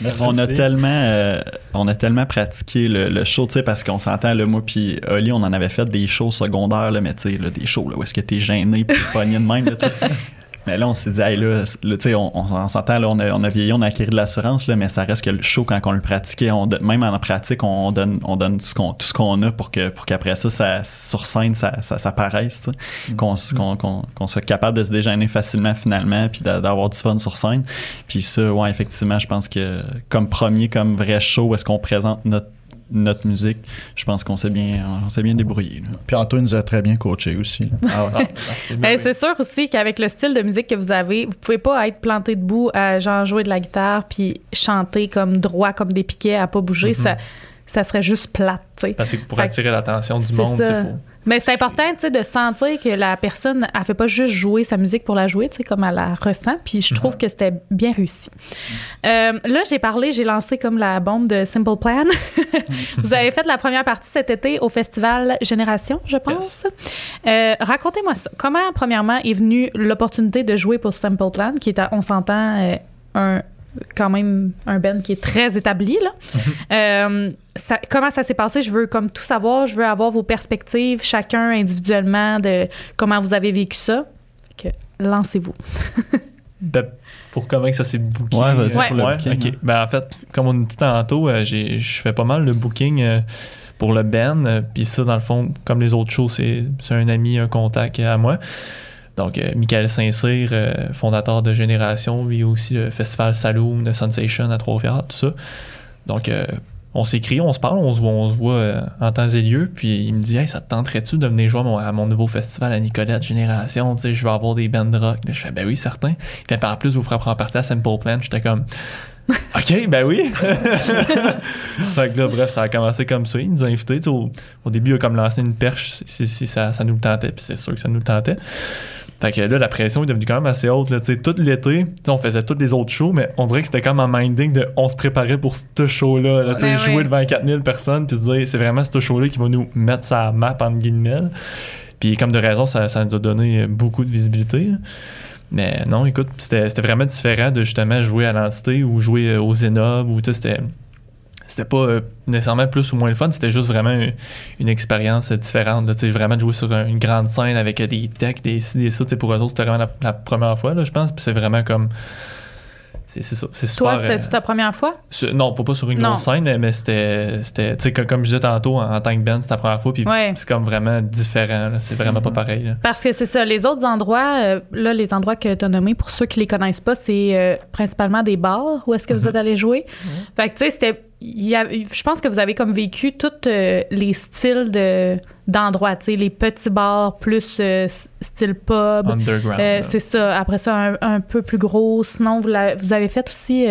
Merci on a tellement euh, on a tellement pratiqué le, le show, tu sais, parce qu'on s'entend, le moi puis Oli, on en avait fait des shows secondaires, là, mais tu sais, des shows là, où est-ce que t'es gêné puis t'es pogné de même, là, tu sais. Mais là, on s'est dit, hey, là, tu sais, on, on, on s'entend, là, on a, on a vieilli, on a acquis de l'assurance, là, mais ça reste que le show, quand on le pratiquait, on donne- même en pratique, on donne, on donne ce qu'on- tout ce qu'on a pour que pour qu'après ça, ça, sur scène, ça, ça, ça paraisse, tu sais. Qu'on s- qu'on qu'on- qu'on soit capable de se déjeuner facilement, finalement, puis d'a- d'avoir du fun sur scène. Puis ça, ouais, effectivement, je pense que comme premier, comme vrai show, est-ce qu'on présente notre notre musique, je pense qu'on s'est bien, on s'est bien débrouillé. là. Puis Antoine nous a très bien coaché aussi. Ah ouais. Ah, oui. C'est sûr aussi qu'avec le style de musique que vous avez, vous pouvez pas être planté debout à genre jouer de la guitare puis chanter comme droit comme des piquets à pas bouger. Mhm. ça, ça serait juste plate, tu sais. Parce que pour Fait attirer l'attention du monde, ça. c'est faux. Mais c'est important, tu sais, de sentir que la personne, elle fait pas juste jouer sa musique pour la jouer, tu sais, comme elle la ressent. Puis je trouve que c'était bien réussi. Euh, là, j'ai parlé, j'ai lancé comme la bombe de Simple Plan. Vous avez fait la première partie cet été au festival Génération, je pense. Euh, Racontez-moi ça. Comment, premièrement, est venue l'opportunité de jouer pour Simple Plan, qui est, à- on s'entend, euh, un quand même un band qui est très établi là. Euh, ça- comment ça s'est passé? Je veux comme tout savoir. Je veux avoir vos perspectives, chacun individuellement de comment vous avez vécu ça. Que lancez-vous. Ben, pour comment que ça s'est booké. Ouais, vas-y Ouais. pour le Ouais, booking, ok. hein. Ben, en fait, comme on dit tantôt, euh, j'ai- je fais pas mal le booking euh, pour le band. euh, Puis ça, dans le fond, comme les autres shows, c'est c'est un ami, un contact à moi. Donc, euh, Michael Saint-Cyr, euh, fondateur de Génération, lui aussi le festival Saloon de Sensation à Trois-Rivières, tout ça. Donc, euh, on s'écrit, on se parle, on se voit, on se voit en temps et lieu. Puis il me dit, hey, ça te tenterait-tu de venir jouer à mon, à mon nouveau festival à Nicolette Génération? Tu sais, je vais avoir des bands de rock. Là, je fais, ben oui, certain. Il fait, en plus, vous ferez prendre partie à Simple Plan. J'étais comme, OK, ben oui. fait que là, bref, ça a commencé comme ça. Il nous a invités. Au, au début, il a comme lancé une perche si ça, ça nous le tentait. Puis c'est sûr que ça nous le tentait. Fait que là, la pression est devenue quand même assez haute. Là, tout l'été, on faisait tous les autres shows, mais on dirait que c'était comme un minding de on se préparait pour ce show-là. là, Ben jouer devant 4000 personnes, puis se dire c'est vraiment ce show-là qui va nous mettre sa map en guillemets. Puis comme de raison, ça, ça nous a donné beaucoup de visibilité. Mais non, écoute, c'était vraiment différent de justement jouer à l'entité ou jouer euh, au Zenob ou c'était. C'était pas euh, nécessairement plus ou moins le fun, c'était juste vraiment une, une expérience différente. là, vraiment de jouer sur un- une grande scène avec euh, des decks, des ci, des ça. Pour eux autres, c'était vraiment la, la première fois, là, je pense. Puis c'est vraiment comme. C'est ça. C'est. Toi, c'était euh, ta première fois? non, pas, pas sur une Non. grosse scène, mais- mais c'était. c'était- Tu sais, comme, comme je disais tantôt, en, en tant que band, c'était la première fois. Puis Ouais. c'est comme vraiment différent. C'est vraiment pas pareil. là. Parce que c'est ça, les autres endroits, euh, là, les endroits que tu as nommés, pour ceux qui les connaissent pas, c'est euh, principalement des bars où est-ce que vous êtes allé jouer. Fait que, tu sais, c'était. Il y a- Je pense que vous avez comme vécu tous euh, les styles de, d'endroits, tu sais, les petits bars plus euh, style pub. Underground. Euh, c'est ça. Après ça, un, un peu plus gros. Sinon, vous, vous avez fait aussi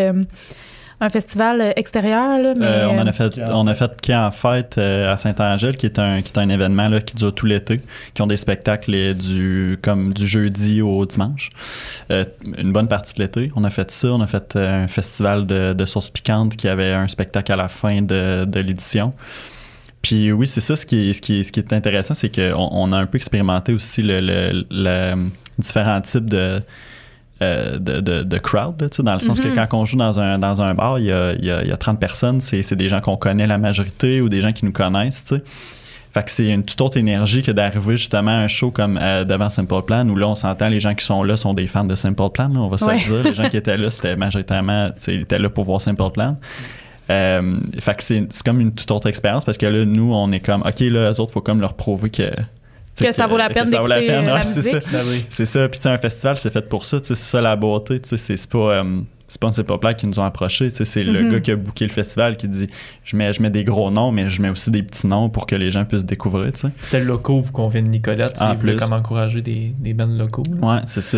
un festival euh, extérieur, là, mais, Euh, on, en euh, a fait, on a fait Camp en fête euh, à Saint-Angèle, qui est un, qui est un événement là, qui dure tout l'été, qui ont des spectacles euh, du, comme du jeudi au dimanche. Euh, une bonne partie de l'été. On a fait ça. On a fait euh, un festival de, de sauce piquante qui avait un spectacle à la fin de, de l'édition. Puis oui, c'est ça ce qui est, ce qui est, ce qui est intéressant, c'est qu'on on a un peu expérimenté aussi le, le- le- différents types de, euh, de, de, de crowd, là, dans le sens Mhm. que quand on joue dans un, dans un bar, il y a, y a, il y a 30 personnes, c'est des gens qu'on connaît la majorité ou des gens qui nous connaissent. Fait que c'est une toute autre énergie que d'arriver justement à un show comme euh, devant Simple Plan où là on s'entend les gens qui sont là sont des fans de Simple Plan, là, on va se Ouais. le dire. Les gens qui étaient là, c'était majoritairement, ils étaient là pour voir Simple Plan. Euh, fait que c'est c'est comme une toute autre expérience parce que là, nous, on est comme, OK, là, eux autres, faut comme leur prouver que. Sais, Que ça vaut la peine ça vaut la d'écouter, peine, euh, la ouais, c'est ça. musique. Ben oui. C'est ça. Puis, tu sais, un festival, c'est fait pour ça. Tu sais, c'est ça la beauté. Tu sais, c'est c'est pas. euh, c'est pas un Simple Plan qui nous ont approchés. Tu sais, c'est le Mhm. gars qui a booké le festival qui dit je mets, je mets des gros noms, mais je mets aussi des petits noms pour que les gens puissent découvrir. Tu sais. C'était le locaux, vous de Nicolette. Voulaient plus. comme encourager des, des bands locaux. là. Ouais, c'est ça.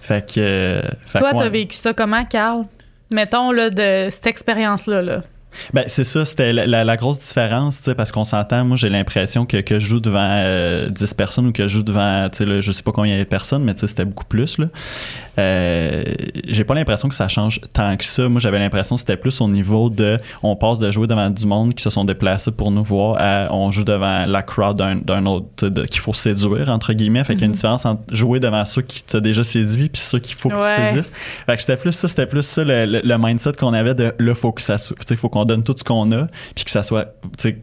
Fait que. euh, fait Toi, que, t'as ouais. vécu ça comment, Carl? Mettons, là, de cette expérience-là, là. Ben, c'est ça, c'était la, la- la grosse différence, parce qu'on s'entend, moi, j'ai l'impression que, que je joue devant euh, 10 personnes ou que je joue devant, là, je sais pas combien il y avait de personnes, mais c'était beaucoup plus, là. Euh, j'ai pas l'impression que ça change tant que ça. Moi, j'avais l'impression que c'était plus au niveau de, on passe de jouer devant du monde qui se sont déplacés pour nous voir à, on joue devant la crowd d'un, autre, qu'il faut séduire, entre guillemets. Fait qu'il y a une différence entre jouer devant ceux qui t'ont déjà séduit puis ceux qu'il faut que Ouais. tu séduises. Fait que c'était plus ça, c'était plus ça le, le- le mindset qu'on avait de là, faut que ça faut qu'on donne tout ce qu'on a, puis que ça soit, tu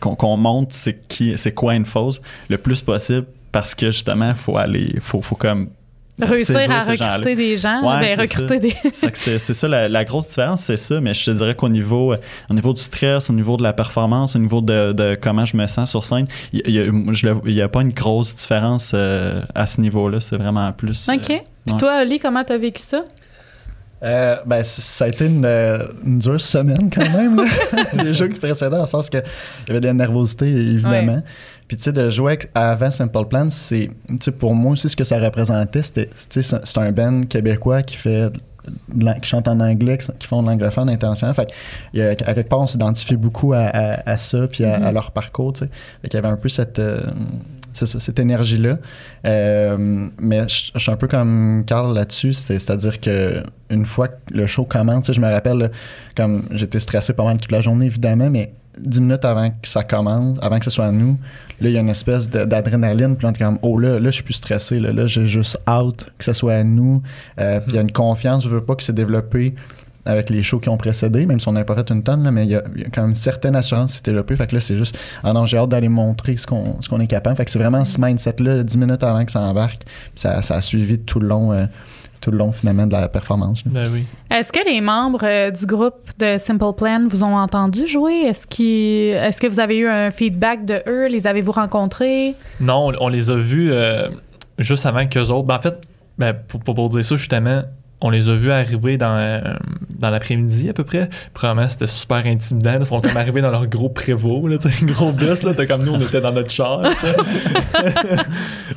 qu'on, qu'on montre c'est qui, c'est quoi une fausse le plus possible parce que justement, faut aller, faut, faut comme Réussir à recruter des gens, Ouais, ben, recruter ça. des. C'est ça la, la grosse différence, c'est ça. Mais je te dirais qu'au niveau, euh, au niveau du stress, au niveau de la performance, au niveau de, de comment je me sens sur scène, il il y, a- pas une grosse différence euh, à ce niveau-là. C'est vraiment plus. euh, OK. Puis ouais. toi, Oli, comment t'as vécu ça? Euh, ben, ça a été une, euh, une dure semaine quand même. là. Les jeux qui précédaient, le sens qu'il y avait de la nervosité, évidemment. Puis, tu sais, de jouer avec- avant Simple Plan, c'est, tu sais, pour moi aussi, ce que ça représentait, c'était, tu sais, c'est un band québécois qui fait qui chante en anglais, qui font de l'anglophone international. Fait que, à quelque part, on s'identifie beaucoup à, à- à ça, puis à, Mhm. à leur parcours, tu sais. Fait qu'il y avait un peu cette, euh, c'est cette énergie-là. Euh, mais je suis un peu comme Carl là-dessus, c'est- c'est-à-dire que une fois que le show commence, je me rappelle, comme j'étais stressé mal toute la journée, évidemment, mais dix minutes avant que ça commence, avant que ce soit à nous, là, il y a une espèce d'adrénaline, puis on est comme, oh là, là, je suis plus stressé, là, là j'ai juste hâte que ce soit à nous, Euh, puis il y a une confiance, je veux pas que c'est développé avec les shows qui ont précédé, même si on n'avait pas fait une tonne, là, mais il y, a, il y a quand même une certaine assurance qui s'est développée. Fait que là, c'est juste, ah non, j'ai hâte d'aller montrer ce qu'on ce qu'on est capable. Fait que c'est vraiment ce mindset-là, 10 minutes avant que ça embarque. Puis ça, ça a suivi tout le long, euh, tout le long finalement de la performance. Ben oui. Est-ce que les membres euh, du groupe de Simple Plan vous ont entendu jouer? Est-ce qu'ils- est-ce que vous avez eu un feedback de eux? Les avez-vous rencontrés? Non, on, on les a vus euh, juste avant qu'eux autres. Ben, en fait, ben, pour, pour, pour dire ça, justement, on les a vus arriver dans, euh, dans l'après-midi à peu près. Probablement, c'était super intimidant. Ils sont comme arrivés dans leur gros prévôt, là, gros bus. Là, T'as comme nous, on était dans notre char.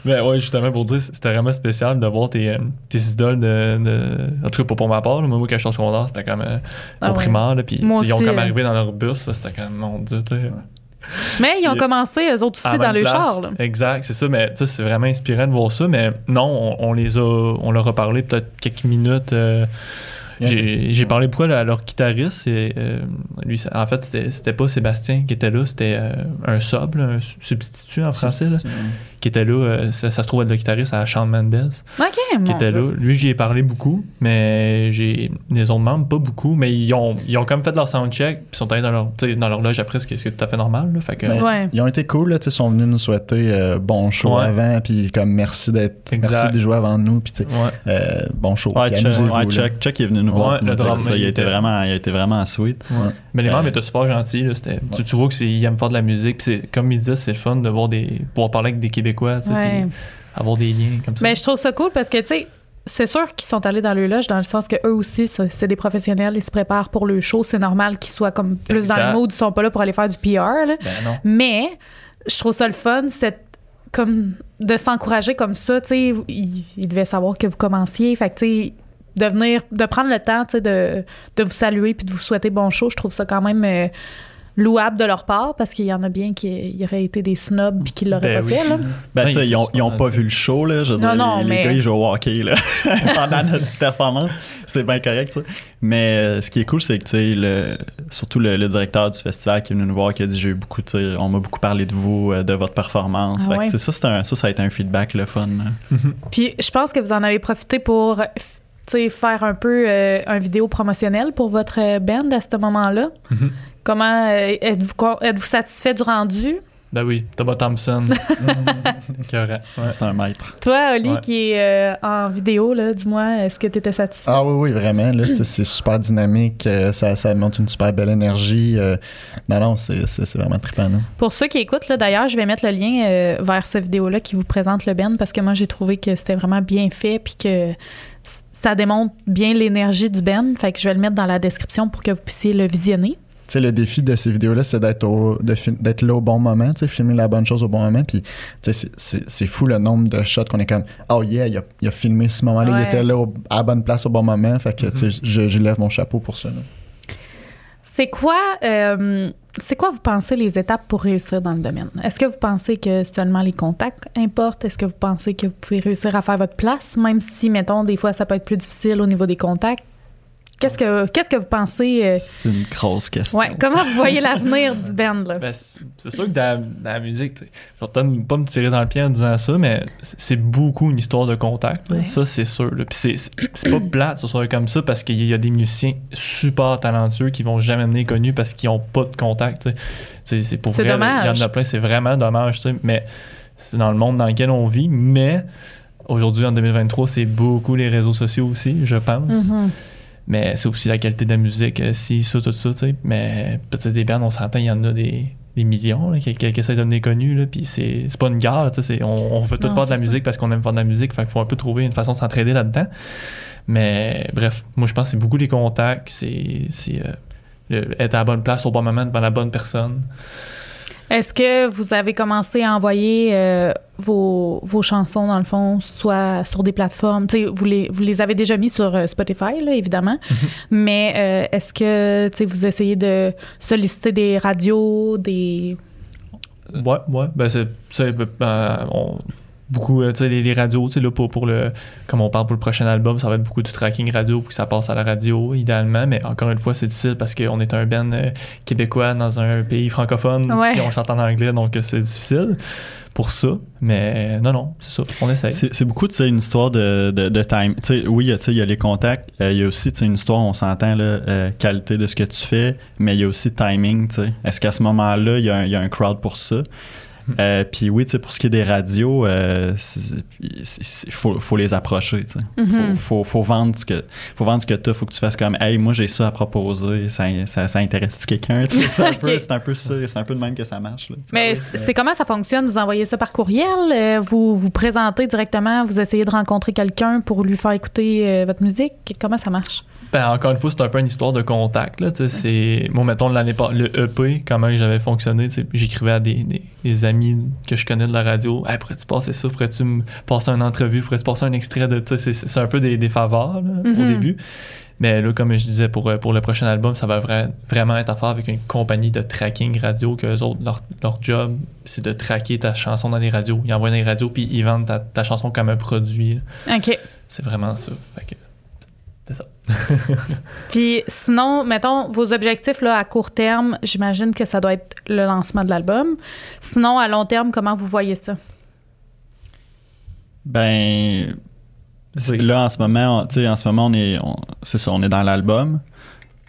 Mais ouais, justement, pour dire, c'était vraiment spécial de voir tes, euh, tes idoles de, de- En tout cas, pour, pour ma part, là, moi, quand je suis en secondaire, c'était comme euh, Ah au ouais. primaire. Puis ils ont comme euh. arrivé dans leur bus. C'était comme, mon Dieu, tu sais. Mais ils ont Puis- commencé, eux autres aussi, dans le char. là. Exact, c'est ça. Mais tu sais, c'est vraiment inspirant de voir ça. Mais non, on, on les a, on leur a parlé peut-être quelques minutes. euh, j'ai parlé beaucoup à leur guitariste. Et, euh, lui, en fait, c'était pas Sébastien qui était là, c'était euh, un sub, là, un substitut en français, là, qui était là. euh, ça, ça se trouve être le guitariste à Shawn Mendes, OK, qui était Dieu. là. Lui, j'y ai parlé beaucoup, mais j'ai les autres membres, pas beaucoup. Mais ils ont, ils ont comme fait leur soundcheck, puis ils sont allés dans leur, dans leur loge après, ce qui est tout à fait normal. Là, fait que, Ben, Ouais. Ils ont été cool, là, tu sais, ils sont venus nous souhaiter euh, bon show Ouais. avant, puis comme merci d'être, merci de jouer avant nous, puis tu sais, ouais. euh, bon show. Ouais, Chuck. Chuck, Chuck est venu nous voir le dire drummer, ça. Il a été était- vraiment, il a été vraiment sweet. Ouais. Mais les Euh, membres étaient super gentils. Là, c'était- tu, tu vois qu'ils aiment faire de la musique. Puis c'est- comme il disait, c'est le fun de voir des, pouvoir parler avec des Québécois. Tu sais, Ouais. avoir des liens comme ça. Mais je trouve ça cool parce que, tu sais, c'est sûr qu'ils sont allés dans le loge dans le sens que eux aussi, c'est des professionnels, ils se préparent pour le show. C'est normal qu'ils soient comme plus dans le mood, ils sont pas là pour aller faire du PR. là. Ben non. Mais je trouve ça le fun, c'est comme de s'encourager comme ça. Tu sais, ils, ils devaient savoir que vous commenciez. Fait que, tu sais, de venir, de prendre le temps, tu sais, de, de vous saluer puis de vous souhaiter bon show, je trouve ça quand même euh, louable de leur part parce qu'il y en a bien qui y auraient été des snobs puis qui l'auraient Ben pas oui. fait. Là. Ben, Ouais, tu sais, ils ils ont pas vu le show, là. Je veux dire, Non, non, les, les mais- gars, ils jouent au hockey, là, pendant notre performance. C'est bien correct, ça. Mais euh, ce qui est cool, c'est que, tu sais, le, surtout le, le directeur du festival qui est venu nous voir, qui a dit, j'ai eu beaucoup, tu sais, on m'a beaucoup parlé de vous, euh, de votre performance. Ah Fait ouais. ça, c'est un- ça, ça a été un feedback, le fun. là. Puis je pense que vous en avez profité pour sais, faire un peu euh, un vidéo promotionnelle pour votre euh, band à ce moment-là. Mhm. Comment euh, êtes-vous êtes-vous satisfait du rendu? Ben oui, Thomas Thompson. Ouais. C'est un maître. Toi, Oli, Ouais. qui est euh, en vidéo, là, dis-moi, est-ce que tu étais satisfait? Ah oui, oui, vraiment. C'est super dynamique. euh, ça, ça montre une super belle énergie. euh, non, non, c'est, c'est, c'est vraiment trippant. là. Pour ceux qui écoutent, là, d'ailleurs, je vais mettre le lien euh, vers ce vidéo-là qui vous présente le Ben parce que moi, j'ai trouvé que c'était vraiment bien fait puis que ça démontre bien l'énergie du Ben. Fait que je vais le mettre dans la description pour que vous puissiez le visionner. Sais, le défi de ces vidéos-là, c'est d'être, au- d'être là au bon moment, tu sais, filmer la bonne chose au bon moment. Puis, tu sais, c'est, c'est, c'est fou le nombre de shots qu'on est comme, oh yeah, il a, il a filmé ce moment-là, Ouais. il était là au- à la bonne place au bon moment. Fait que, tu sais, je, je lève mon chapeau pour ça. C'est quoi, euh, c'est quoi vous pensez les étapes pour réussir dans le domaine? Est-ce que vous pensez que seulement les contacts importent? Est-ce que vous pensez que vous pouvez réussir à faire votre place, même si, mettons, des fois, ça peut être plus difficile au niveau des contacts? Qu'est-ce que, qu'est-ce que vous pensez? euh, C'est une grosse question. ouais, comment vous voyez l'avenir du band? Là? Ben, c'est sûr que dans, dans la musique, je vais peut-être pas me tirer dans le pied en disant ça, mais c'est beaucoup une histoire de contact. Ouais. Ça, c'est sûr. là. Puis c'est- c'est c'est pas plate, ce soit comme ça, parce qu'il y a des musiciens super talentueux qui vont jamais devenir connus parce qu'ils ont pas de contact. C'est c'est pour C'est vrai. là, Il y dommage. en a plein, c'est vraiment dommage, mais c'est dans le monde dans lequel on vit. Mais aujourd'hui, en 2023, c'est beaucoup les réseaux sociaux aussi, je pense. Mhm. Mais c'est aussi la qualité de la musique, euh, si, ça, tout ça, tu sais. Mais peut-être des bands, on s'entend, il y en a des, des millions là, qui, qui, essaient de devenir connus, là. Puis c'est c'est pas une guerre, tu sais. On, on veut tout Non, faire de la musique parce qu'on aime faire de la musique. Fait qu'il faut un peu trouver une façon de s'entraider là-dedans. Mais bref, moi, je pense que c'est beaucoup les contacts, c'est c'est, euh, être à la bonne place au bon moment devant la bonne personne. Est-ce que vous avez commencé à envoyer euh, vos, vos chansons, dans le fond, soit sur des plateformes? Vous les, vous les avez déjà mis sur euh, Spotify, là, évidemment. Mais euh, est-ce que tu sais, vous essayez de solliciter des radios, des. Ouais, ouais. Ben, c'est, c'est, euh, on- beaucoup, euh, tu sais, les, les radios, tu sais, là, pour, pour le, comme on parle pour le prochain album, ça va être beaucoup du tracking radio pour que ça passe à la radio, idéalement. Mais encore une fois, c'est difficile parce qu'on est un band euh, québécois dans un pays francophone Ouais. et on chante en anglais, donc euh, c'est difficile pour ça. Mais non, non, c'est ça. On essaye. C'est beaucoup, tu sais, une histoire de, de, de time. Tu sais, oui, tu sais, il y a les contacts. euh, Il y a aussi, tu sais, une histoire, on s'entend, euh, qualité de ce que tu fais, mais il y a aussi timing, tu sais. Est-ce qu'à ce moment-là, y, il y a un crowd pour ça? Euh, Puis oui, tu sais, pour ce qui est des radios, il faut, faut les approcher, tu sais. Mhm. faut, faut, faut vendre ce que faut vendre ce que t'as faut que tu fasses comme hey moi j'ai ça à proposer ça, ça, ça intéresse quelqu'un Tu sais, c'est un, peu- un ça c'est un peu de même que ça marche là, tu. Mais c'est c'est comment ça fonctionne? Vous envoyez ça par courriel? euh, vous vous présentez directement? Vous essayez de rencontrer quelqu'un pour lui faire écouter euh, votre musique? Comment ça marche? Ben, encore une fois, c'est un peu une histoire de contact. Là, c'est... Moi, mettons, l'année pas le EP, comment j'avais fonctionné, j'écrivais à des, des, des amis que je connais de la radio. Hey, pourrais-tu passer ça? Pourrais-tu me passer une entrevue? Pourrais-tu passer un extrait de. Sais, c'est, c'est un peu des, des faveurs là, au Mhm. début. Mais là, comme je disais, pour, pour le prochain album, ça va vra- vraiment être à faire avec une compagnie de tracking radio que eux autres, leur, leur job, c'est de traquer ta chanson dans les radios. Ils envoient dans les radios, puis ils vendent ta, ta chanson comme un produit. là. OK. C'est vraiment ça. Fait que, c'est ça. Puis sinon, mettons, vos objectifs là, à court terme, j'imagine que ça doit être le lancement de l'album. Sinon, à long terme, comment vous voyez ça? ben Oui. là en ce moment on- tu sais en ce moment on est on- c'est ça on est dans l'album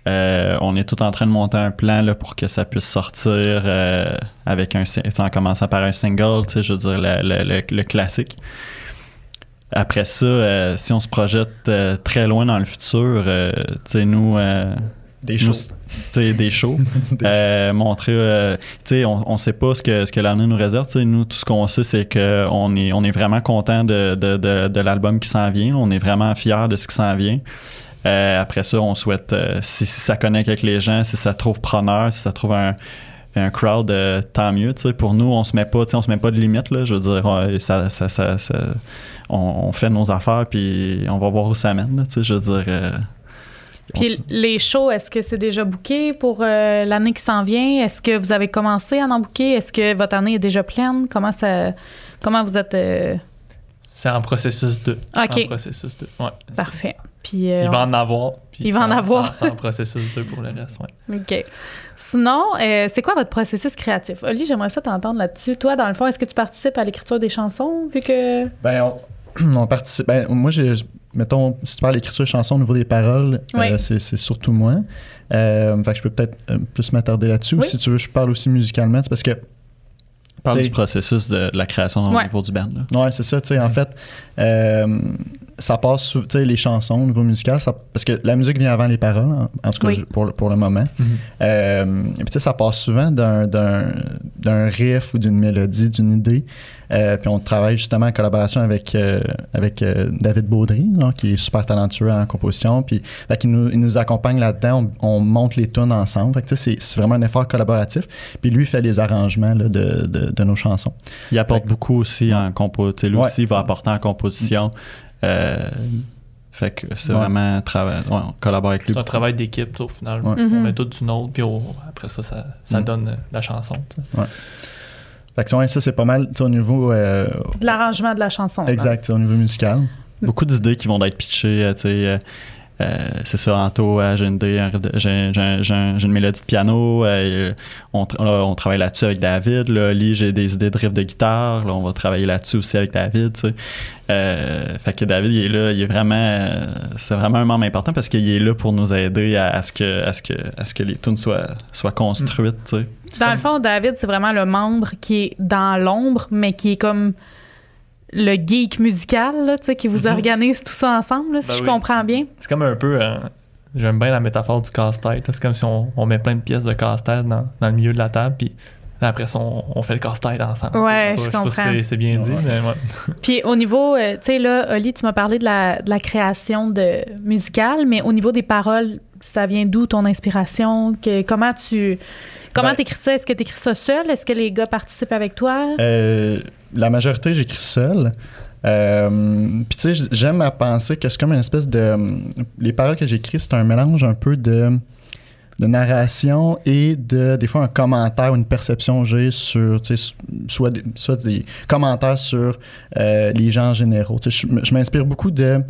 Euh, on est tout en train de monter un plan là, pour que ça puisse sortir euh, avec un, en commençant par un single, tu sais, je veux dire, le, le- le- le classique. Après ça, euh, si on se projette euh, très loin dans le futur, euh, tu sais, nous, Des nous, tu sais, des shows, euh, montrer, tu sais, on, on sait pas ce que, ce que l'avenir nous réserve, tu sais, nous, tout ce qu'on sait, c'est qu'on est, on est vraiment content de, de, de, de l'album qui s'en vient, on est vraiment fiers de ce qui s'en vient. Après ça, on souhaite, si, si ça connecte avec les gens, si ça trouve preneur, si ça trouve un, un crowd, euh, tant mieux. tu sais. Pour nous, on se met pas, tu sais, on se met pas de limite. Là, je veux dire, euh, ça, ça, ça, ça- on, on fait nos affaires puis on va voir où ça mène. là, tu sais, je veux dire. euh, on Puis les shows, est-ce que c'est déjà booké pour euh, l'année qui s'en vient? Est-ce que vous avez commencé à en booker? Est-ce que votre année est déjà pleine? Comment ça comment vous êtes euh, C'est en processus de. OK. En processus de. Ouais. parfait? Puis euh, Il va en avoir. puis Il va en c'est avoir. C'est c'est en processus 2 pour le reste, ouais. OK. Sinon, euh, c'est quoi votre processus créatif? Oli, j'aimerais ça t'entendre là-dessus. Toi, dans le fond, est-ce que tu participes à l'écriture des chansons, vu que... Ben, on, on participe. Ben, moi, j'ai, mettons, si tu parles d'écriture de chansons au niveau des paroles, Oui. euh, c'est, c'est surtout moi. Euh, fait que je peux peut-être plus m'attarder là-dessus. Ou Oui. si tu veux, je parle aussi musicalement. C'est parce que. Parle t'sais, du processus de, de la création au Ouais. niveau du band. là. Ouais, c'est ça. Tu sais, en fait, euh, ça passe sous, tu sais, les chansons au niveau musical, ça- parce que la musique vient avant les paroles, en, en tout cas Oui. pour, le- pour le moment. Euh, et puis, tu sais, ça passe souvent d'un, d'un, d'un riff ou d'une mélodie, d'une idée. Euh, puis on travaille justement en collaboration avec, euh, avec euh, David Baudry, là, qui est super talentueux en composition. Puis fait qu'il nous, il nous accompagne là-dedans. On, on monte les tunes ensemble. C'est, vraiment un effort collaboratif. Puis lui fait les arrangements là, de, de, de nos chansons. Il apporte Fait beaucoup aussi en compo. tu sais, Lui Ouais. aussi, il va apporter en composition. Euh, Fait que c'est Ouais. vraiment travail, ouais, on collabore avec lui. C'est un travail d'équipe, au final. Ouais. On Mhm. met tout du nôtre, puis après ça, ça, ça Mm. donne la chanson. Fait que ouais, ça, c'est pas mal au niveau. euh, De l'arrangement de la chanson. exact, au niveau musical. Beaucoup d'idées qui vont être pitchées, euh, sais. Euh, c'est ça, Anto, euh, j'ai une une mélodie de piano, euh, on, travaille là-dessus avec David. Là, j'ai des idées de riff de guitare, là, on va travailler là-dessus aussi avec David. Fait que David, il est là, il est vraiment, c'est vraiment un membre important parce qu'il est là pour nous aider à, ce que, les tunes soient, soient construites. Dans le fond, David, c'est vraiment le membre qui est dans l'ombre, mais qui est comme le geek musical, là, tu sais, qui vous Mhm. organise tout ça ensemble, là, si Ben je oui. comprends bien. C'est comme un peu. euh, J'aime bien la métaphore du casse-tête. C'est comme si on, on met plein de pièces de casse-tête dans, dans le milieu de la table, puis après ça, on, on fait le casse-tête ensemble. Ouais, je sais pas si comprends. c'est- C'est bien dit, Ouais. mais ouais. Puis au niveau, euh, tu sais, là, Oli, tu m'as parlé de la, de la création de musicale, mais au niveau des paroles, ça vient d'où ton inspiration? Que, comment tu. Comment Ben- t'écris ça? Est-ce que t'écris ça seul? Est-ce que les gars participent avec toi? Euh, la majorité, j'écris seul. Euh, Puis tu sais, j'aime à penser que c'est comme une espèce de... Les paroles que j'écris, c'est un mélange un peu de, de narration et de, des fois, un commentaire ou une perception que j'ai sur, tu sais, soit des, soit des commentaires sur euh, les gens en généraux. Tu sais, je, je m'inspire beaucoup de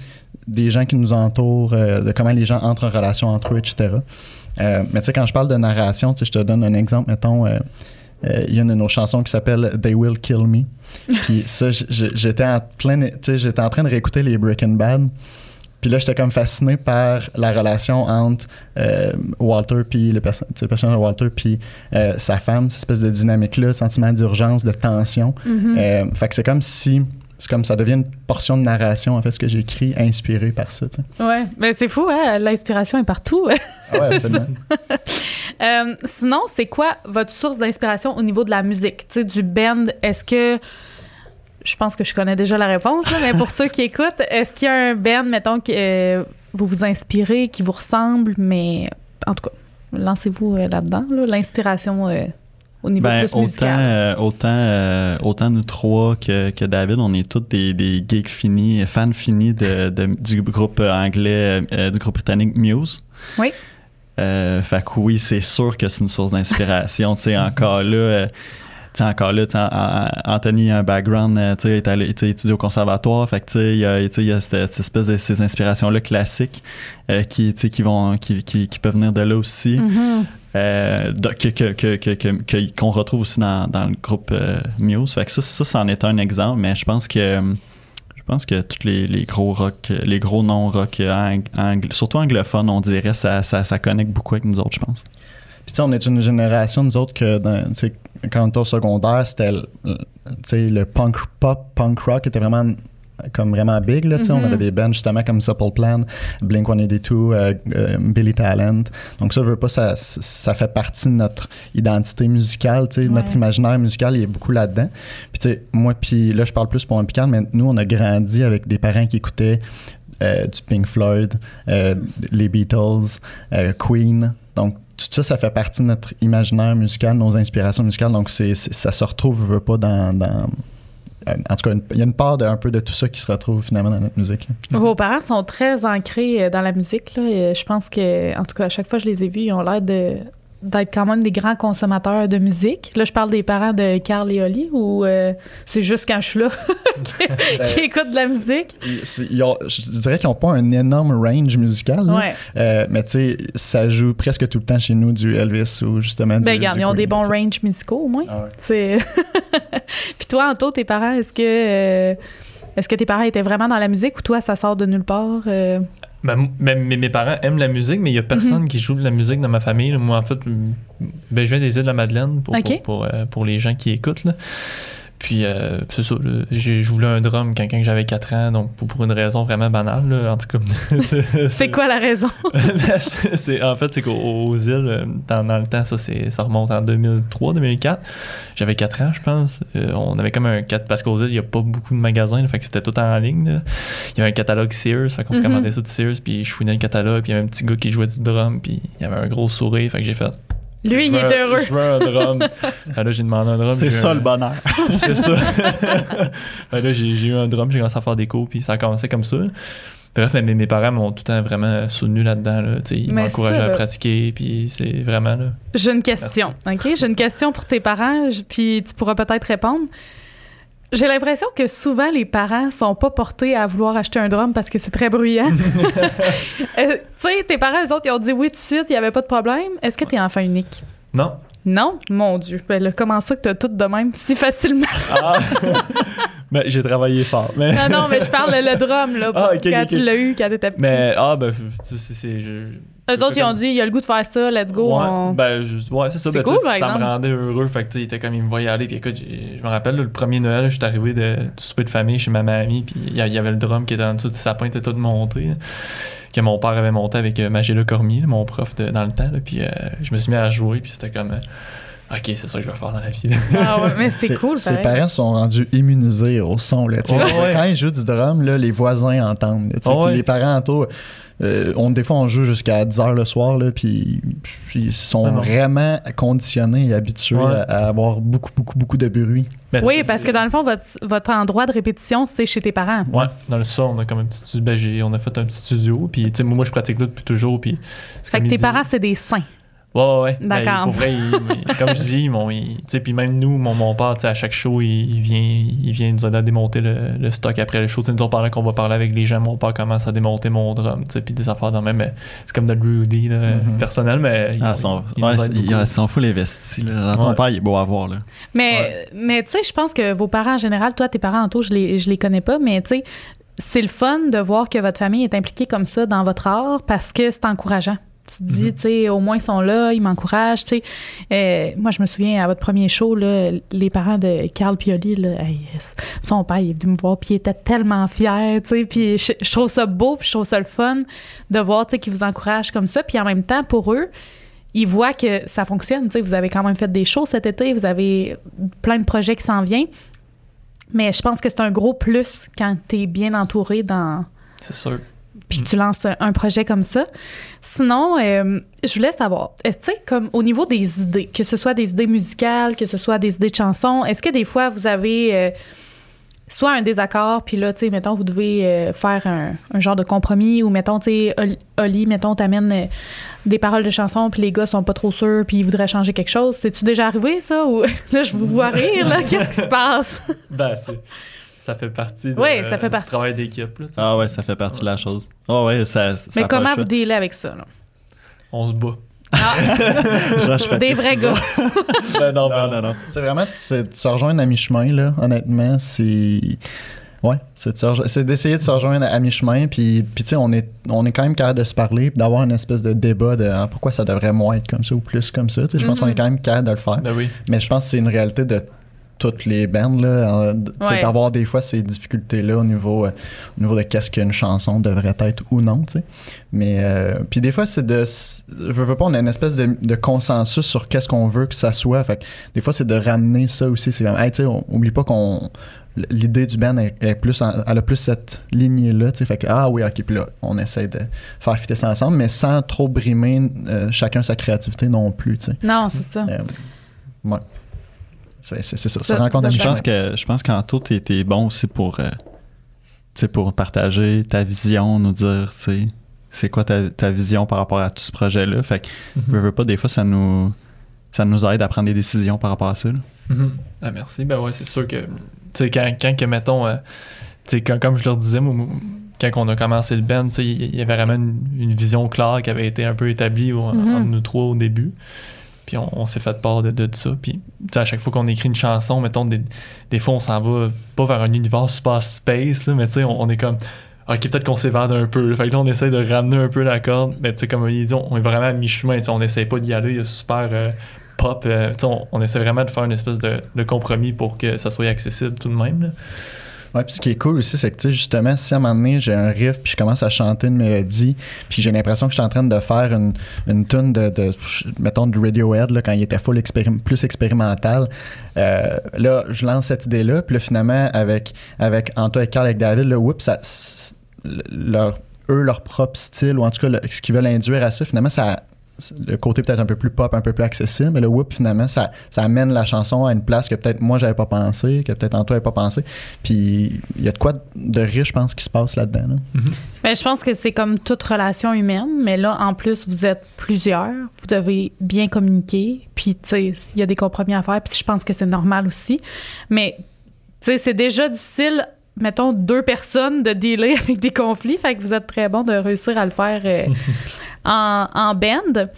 des gens qui nous entourent, euh, de comment les gens entrent en relation entre eux, etc. Euh, mais tu sais, quand je parle de narration, tu sais, je te donne un exemple, mettons... euh, euh, il y a une de nos chansons qui s'appelle They Will Kill Me. Puis ça, j'étais en plein, tu sais, j'étais en train de réécouter les Breaking Bad. Puis là, j'étais comme fasciné par la relation entre euh, Walter puis le, perso- le personnage de Walter puis euh, sa femme, cette espèce de dynamique-là, sentiment d'urgence, de tension. Mhm. Euh, fait que c'est comme si c'est comme ça devient une portion de narration en fait ce que j'écris inspiré par ça. tu sais. Ouais, mais c'est fou, hein? L'inspiration est partout. Ah ouais, absolument. Euh, sinon, c'est quoi votre source d'inspiration au niveau de la musique? Tu sais, du band, est-ce que. Je pense que je connais déjà la réponse, là, mais pour ceux qui écoutent, est-ce qu'il y a un band, mettons, que euh, vous vous inspirez, qui vous ressemble, mais en tout cas, lancez-vous euh, là-dedans, là, l'inspiration euh, au niveau Ben, plus autant, musical. euh, autant, euh, autant nous trois que, que David, on est tous des, des geeks finis, fans finis de, de- du groupe anglais, euh, du groupe britannique Muse. Oui. Fait que oui, c'est sûr que c'est une source d'inspiration. tu sais, encore là, sais, encore là, Anthony a un background, euh, tu sais, est allé, au conservatoire. Fait que, tu sais, il y a, cette, cette espèce de ces inspirations-là classiques euh, qui, qui, vont, qui, qui, qui peuvent venir de là aussi. Mhm. Euh, que, que, que, qu'on retrouve aussi dans, dans le groupe euh, Muse. Fait que ça, ça, c'en est un exemple, mais je pense que je pense que tous les, les gros rock, les gros noms rock, ang- ang- surtout anglophones, on dirait, ça, ça, ça connecte beaucoup avec nous autres, je pense. Puis tu sais, on est une génération, nous autres, que dans, tu sais, quand on était au secondaire, c'était le, punk pop, punk rock était vraiment comme vraiment big. Là, tu sais. On Mhm. avait des bands justement comme Supple Plan, Blink 182, euh, euh, Billy Talent. Donc ça, je veux pas, ça, ça fait partie de notre identité musicale. tu sais. Notre Ouais. imaginaire musical, il est beaucoup là-dedans. Puis tu sais, moi, puis là, je parle plus pour un picard, mais nous, on a grandi avec des parents qui écoutaient euh, du Pink Floyd, euh, les Beatles, euh, Queen. Donc, tout ça, ça fait partie de notre imaginaire musical, nos inspirations musicales. Donc, c'est, ça se retrouve, je veux pas, dans. euh, en tout cas, il y a une part de, un peu de tout ça qui se retrouve finalement dans notre musique. Vos parents sont très ancrés euh, dans la musique. Là. Je pense que, en tout cas, à chaque fois que je les ai vus, ils ont l'air de d'être quand même des grands consommateurs de musique. Là, je parle des parents de Carl et Oli ou euh, c'est juste quand je suis là qui, qui écoutent de la musique? Ils- ont- je dirais qu'ils n'ont pas un énorme range musical. Ouais. Euh, mais tu sais, ça joue presque tout le temps chez nous du Elvis ou justement du. Ben, regarde, du ils ont des bons ranges musicaux au moins. Ah ouais. Puis toi, Anto, tes parents, est-ce que euh, est-ce que tes parents étaient vraiment dans la musique ou toi, ça sort de nulle part? euh? Ben, ben, mes, parents aiment la musique, mais il n'y a personne Mhm. qui joue de la musique dans ma famille. là. Moi, en fait, ben, je viens des îles de la Madeleine pour, pour, euh, pour les gens qui écoutent. là. Puis, euh, c'est ça, là, j'ai joué un drum quand, quand j'avais 4 ans, donc pour, pour une raison vraiment banale, là, en tout cas. C'est quoi la raison? Ben, c'est- c'est- en fait, c'est qu'aux aux îles, euh, dans, dans le temps, ça, c'est- ça remonte en 2003-2004. J'avais 4 ans, je pense. Euh, on avait comme un 4 parce qu'aux îles, il n'y a pas beaucoup de magasins, là, fait que c'était tout en ligne. là. Il y avait un catalogue Sears, fait qu'on se Mhm. commandait ça de Sears, puis je fouinais le catalogue, puis il y avait un petit gars qui jouait du drum, puis il y avait un gros sourire, fait que j'ai fait. Lui, je il veux un- heureux. Je veux un drum. Ah, là, j'ai demandé un drum. C'est ça un- le bonheur. c'est ça. Ben là, j'ai j'ai eu un drum, j'ai commencé à faire des cours, puis ça a commencé comme ça. Bref, mais mes parents m'ont tout le temps vraiment soutenu là-dedans. Là. Ils Mais m'encourageaient ça, à pratiquer, puis c'est vraiment là. J'ai une question, OK? J'ai une question pour tes parents, puis tu pourras peut-être répondre. J'ai l'impression que souvent, les parents sont pas portés à vouloir acheter un drum parce que c'est très bruyant. Euh, tu sais, tes parents, eux autres, ils ont dit oui tout de suite, il n'y avait pas de problème. Est-ce que tu es enfant unique? Non. Non? Mon Dieu. Ben là, comment ça que tu as tout de même si facilement? Ah! ben, j'ai travaillé fort. Mais, non, non, mais je parle le, drum, là, pour- Ah, ok, quand tu l'as eu, quand t'étais petit. mais ah, ben, c'est. Eux autres, ils ont dit, il a le goût de faire ça, let's go. Ouais, on- ben, je- ouais, c'est ça. Ben, cool, ça me rendait heureux. Fait que, il était comme, il me voyait aller. Puis écoute, je me rappelle, là, le premier Noël, je suis arrivé de, du souper de famille chez ma mamie. Puis il y, y avait le drum qui était en dessous du sapin, était tout monté. là, que mon père avait monté avec euh, Magéla Cormier, mon prof de- dans le temps. là, puis euh, je me suis mis à jouer. Puis c'était comme, euh, ok, c'est ça que je vais faire dans la vie. Ah ouais, mais c'est cool, Ses pareil. parents sont rendus immunisés au son. Là. Ouais. Quand ils jouent du drum, là, les voisins entendent. là. Ouais, les parents autour, euh, on, des fois, on joue jusqu'à 10 heures le soir. Là, puis puis ils sont Ah vraiment conditionnés et habitués Ouais. à, à avoir beaucoup, beaucoup, beaucoup de bruit. Ben, Oui, parce que dans le fond, votre, votre endroit de répétition, c'est chez tes parents. Ouais, dans le son, on a comme un petit studio. Ben, on a fait un petit studio. Puis, moi, je pratique là depuis toujours. Puis, Fait que tes dit- parents, c'est des saints. Ouais, ouais, ouais. Ben, D'accord. pour vrai, il- il- comme je dis, ils m'ont- ils- tu sais, puis même nous, mon, mon père, tu sais, à chaque show, il, il vient, il vient nous aider à démonter le, le stock après le show. Tu sais, nous autres, pendant qu'on va parler avec les gens, mon père commence à démonter mon drum, tu sais, puis des affaires dans le même. mais C'est comme de Rudy, là, Mhm. personnel, mais. il- Ah, son, il nous ouais, s'en fout les vestis. Là. Ton Ouais. père, il est beau à voir. Là. Mais, mais tu sais, je pense que vos parents en général, toi, tes parents en tout, je les, je les connais pas, mais tu sais, c'est le fun de voir que votre famille est impliquée comme ça dans votre art parce que c'est encourageant. Tu te dis, Mhm. tu sais, au moins ils sont là, ils m'encouragent, tu sais. Euh, moi, je me souviens à votre premier show, là, les parents de Carl Pioli, là, hey, son père, il est venu me voir, puis il était tellement fier, tu sais. Puis je, je trouve ça beau, puis je trouve ça le fun de voir, tu sais, qu'ils vous encouragent comme ça. Puis en même temps, pour eux, ils voient que ça fonctionne. Tu sais, vous avez quand même fait des shows cet été, vous avez plein de projets qui s'en viennent. Mais je pense que c'est un gros plus quand tu es bien entouré dans C'est sûr. Puis que tu lances un projet comme ça. Sinon, euh, je voulais savoir, euh, tu sais, comme au niveau des idées, que ce soit des idées musicales, que ce soit des idées de chansons, est-ce que des fois vous avez euh, soit un désaccord, puis là, tu sais, mettons, vous devez euh, faire un, un genre de compromis, ou mettons, tu sais, Oli- mettons, t'amènes des paroles de chansons, puis les gars sont pas trop sûrs, puis ils voudraient changer quelque chose. C'est-tu déjà arrivé, ça? Ou là, je vous vois rire, là, qu'est-ce qui se passe? Ben, c'est. Ça fait partie de, Ouais, ça fait du partie. travail d'équipe. là, tu. Ah ouais, ça fait partie de la chose. Ah ouais, ça, ça Mais comment vous dealez avec ça, là? On se bat. Roche, papier, Des vrais gars. ben non, Non, non, non. C'est vraiment de se, de se rejoindre à mi-chemin, là, honnêtement. C'est. Ouais, c'est de se rejo- c'est d'essayer de se rejoindre à mi-chemin. Puis, puis tu sais, on est, on est quand même capable de se parler, puis d'avoir une espèce de débat de ah, pourquoi ça devrait moins être comme ça ou plus comme ça. Tu Je pense Mhm. qu'on est quand même capable de le faire. Ben oui. Mais je pense que c'est une réalité de toutes les là, Ouais. d'avoir des fois ces difficultés-là au niveau, euh, au niveau de qu'est-ce qu'une chanson devrait être ou non, tu sais. Mais, euh, puis des fois, c'est de, je veux pas, on a une espèce de, de consensus sur qu'est-ce qu'on veut que ça soit. Fait que des fois, c'est de ramener ça aussi. C'est comme, hey, tu sais, on- oublie pas qu'on, l'idée du band est, est plus, en- elle a plus cette lignée-là. Fait que, ah oui, ok, puis là, on essaie de faire fitter ça ensemble, mais sans trop brimer euh, chacun sa créativité non plus, tu sais. Non, c'est ça. Ouais. C'est ça. Ça- rencontre Je pense que je pense qu'en tout, t'es t'es bon aussi pour, euh, tu pour partager ta vision, nous dire, tu c'est quoi ta, ta vision par rapport à tout ce projet-là. Fait que, veux, veux pas, des fois, ça nous, ça nous aide à prendre des décisions par rapport à ça. Mhm. Ah, merci. Ben ouais, c'est sûr que, tu sais, quand, quand que, mettons, euh, tu sais, quand- comme je leur disais, moi, quand on a commencé le band, tu sais, il y avait vraiment une, une vision claire qui avait été un peu établie au- Mhm. entre nous trois au début. Puis on, s'est fait part de, de ça. Puis, à chaque fois qu'on écrit une chanson, mettons, des, des fois, on s'en va pas vers un univers super space, mais tu sais, on, est comme. Ok, peut-être qu'on s'évade un peu. Fait que là, on essaie de ramener un peu la corde. Mais tu sais, comme dit, on est vraiment à mi-chemin. On essaie pas d'y aller. Il y a super euh, pop. euh, on, on essaie vraiment de faire une espèce de, de compromis pour que ça soit accessible tout de même. Ouais, puis ce qui est cool aussi, c'est que, tu sais, justement, si à un moment donné, j'ai un riff, puis je commence à chanter une mélodie, puis j'ai l'impression que je suis en train de faire une, une tune de, de, mettons, de Radiohead, là, quand il était full expérim- plus expérimental, euh, là, je lance cette idée-là, puis là, finalement, avec, avec Antoine et Carl, avec David, là, oups, ça, leur, eux, leur propre style, ou en tout cas, ce qu'ils veulent induire à ça, finalement, ça le côté peut-être un peu plus pop, un peu plus accessible. Mais le whoop, finalement, ça, ça amène la chanson à une place que peut-être moi, j'avais pas pensé, que peut-être Antoine n'avait pas pensé. Puis il y a de quoi de riche, je pense, qui se passe là-dedans. là. Ben, je pense que c'est comme toute relation humaine, mais là, en plus, vous êtes plusieurs, vous devez bien communiquer, puis, tu sais, il y a des compromis à faire, puis je pense que c'est normal aussi. Mais, tu sais, c'est déjà difficile, mettons, deux personnes de dealer avec des conflits, fait que vous êtes très bon de réussir à le faire euh, en, en band.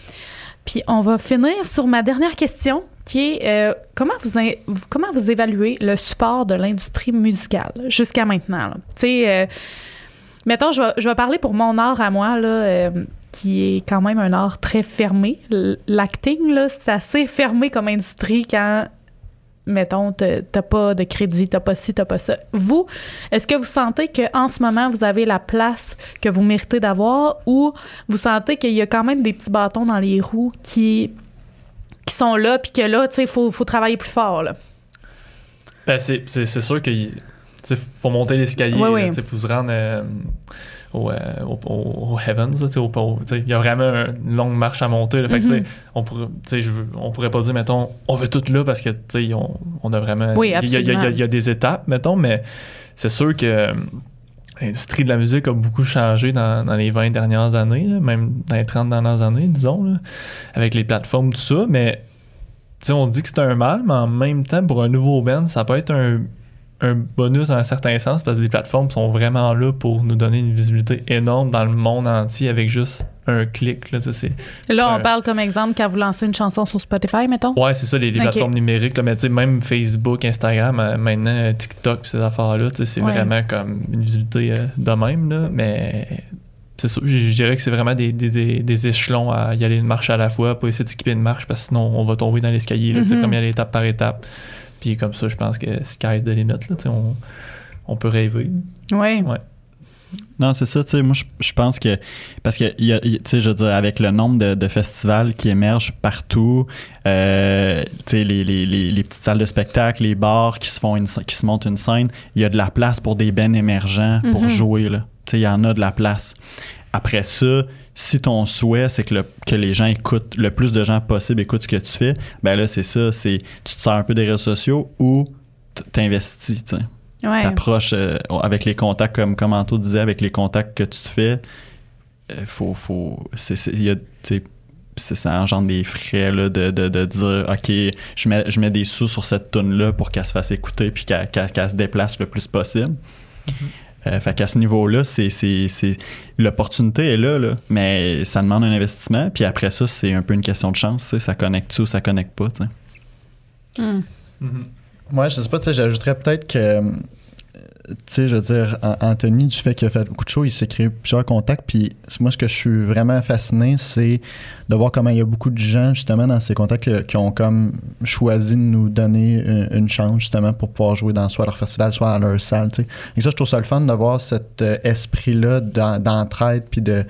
Puis, on va finir sur ma dernière question, qui est euh, comment, vous, comment vous évaluez le support de l'industrie musicale jusqu'à maintenant? Tu sais, euh, Mettons, je vais, je vais parler pour mon art à moi, là, euh, qui est quand même un art très fermé. L'acting, là, c'est assez fermé comme industrie quand, mettons, t'as pas de crédit, t'as pas ci, t'as pas ça. Vous, est-ce que vous sentez qu'en ce moment, vous avez la place que vous méritez d'avoir ou vous sentez qu'il y a quand même des petits bâtons dans les roues qui, qui sont là, puis que là, tu sais, il faut, faut travailler plus fort, là? Ben, c'est, sûr qu'il faut monter l'escalier Oui, oui. tu sais, pour se rendre euh, au, euh, au, Heavens. Il y a vraiment une longue marche à monter. là. Fait Mhm. on, pourrait, tu sais, je veux- on pourrait pas dire, mettons, on veut tout là parce que on, on a vraiment. Oui, il y a- il y y, a- y des étapes, mettons, mais c'est sûr que euh, l'industrie de la musique a beaucoup changé dans, dans les 20 dernières années, là, même dans les 30 dernières années, disons, là, avec les plateformes, tout ça. Mais on dit que c'est un mal, mais en même temps, pour un nouveau band, ça peut être un, un bonus dans un certain sens parce que les plateformes sont vraiment là pour nous donner une visibilité énorme dans le monde entier avec juste un clic. Là, Là, on parle comme exemple quand vous lancez une chanson sur Spotify, mettons. Ouais, c'est ça, les, les plateformes numériques. Là, mais même Facebook, Instagram, euh, maintenant TikTok, ces affaires-là, c'est Ouais. vraiment comme une visibilité euh, de même. Là, mais c'est ça, je je dirais que c'est vraiment des, des, des, des échelons à y aller une marche à la fois, pas essayer de skipper une marche parce que sinon on va tomber dans l'escalier. sais, Mhm. Comme y aller étape par étape. Puis comme ça, je pense que sky's the limit. Là, tu sais, on, on peut rêver. Oui. Ouais. Non, c'est ça, tu sais, moi, je, je pense que, parce que, y a- tu sais, je veux dire, avec le nombre de, de festivals qui émergent partout, euh, tu sais, les, les, les, les petites salles de spectacle, les bars qui se font une, qui se montent une scène, il y a de la place pour des bennes émergents pour Mhm. jouer, là. Tu sais, il y en a de la place. Après ça, si ton souhait, c'est que, le- que les gens écoutent, le plus de gens possible écoutent ce que tu fais, ben là, c'est ça, c'est, tu te sers un peu des réseaux sociaux ou t'investis, tu sais Ouais. t'approches euh, avec les contacts, comme, comme Anto disait, avec les contacts que tu te fais, euh, faut, faut, c'est, c'est- il y a, ça engendre des frais là, de, de, de dire OK, je mets, je mets des sous sur cette tune là pour qu'elle se fasse écouter puis qu'elle, qu'elle- qu'elle se déplace le plus possible. Euh, fait qu'à ce niveau-là, c'est, c'est, c'est- l'opportunité est là, là, mais ça demande un investissement. Puis après ça, c'est un peu une question de chance. Ça connecte-tu ou ça connecte pas. tu sais. Hmm. Moi, je sais pas, tu sais, j'ajouterais peut-être que, tu sais, je veux dire, An- Anthony, du fait qu'il a fait beaucoup de choses, il s'est créé plusieurs contacts, puis moi, ce que je suis vraiment fasciné, c'est de voir comment il y a beaucoup de gens, justement, dans ces contacts qui- ont comme choisi de nous donner une, une chance, justement, pour pouvoir jouer dans soit leur festival, soit à leur salle, tu sais. Et ça, je trouve ça le fun de voir cet euh, esprit-là d'en- d'entraide, puis de,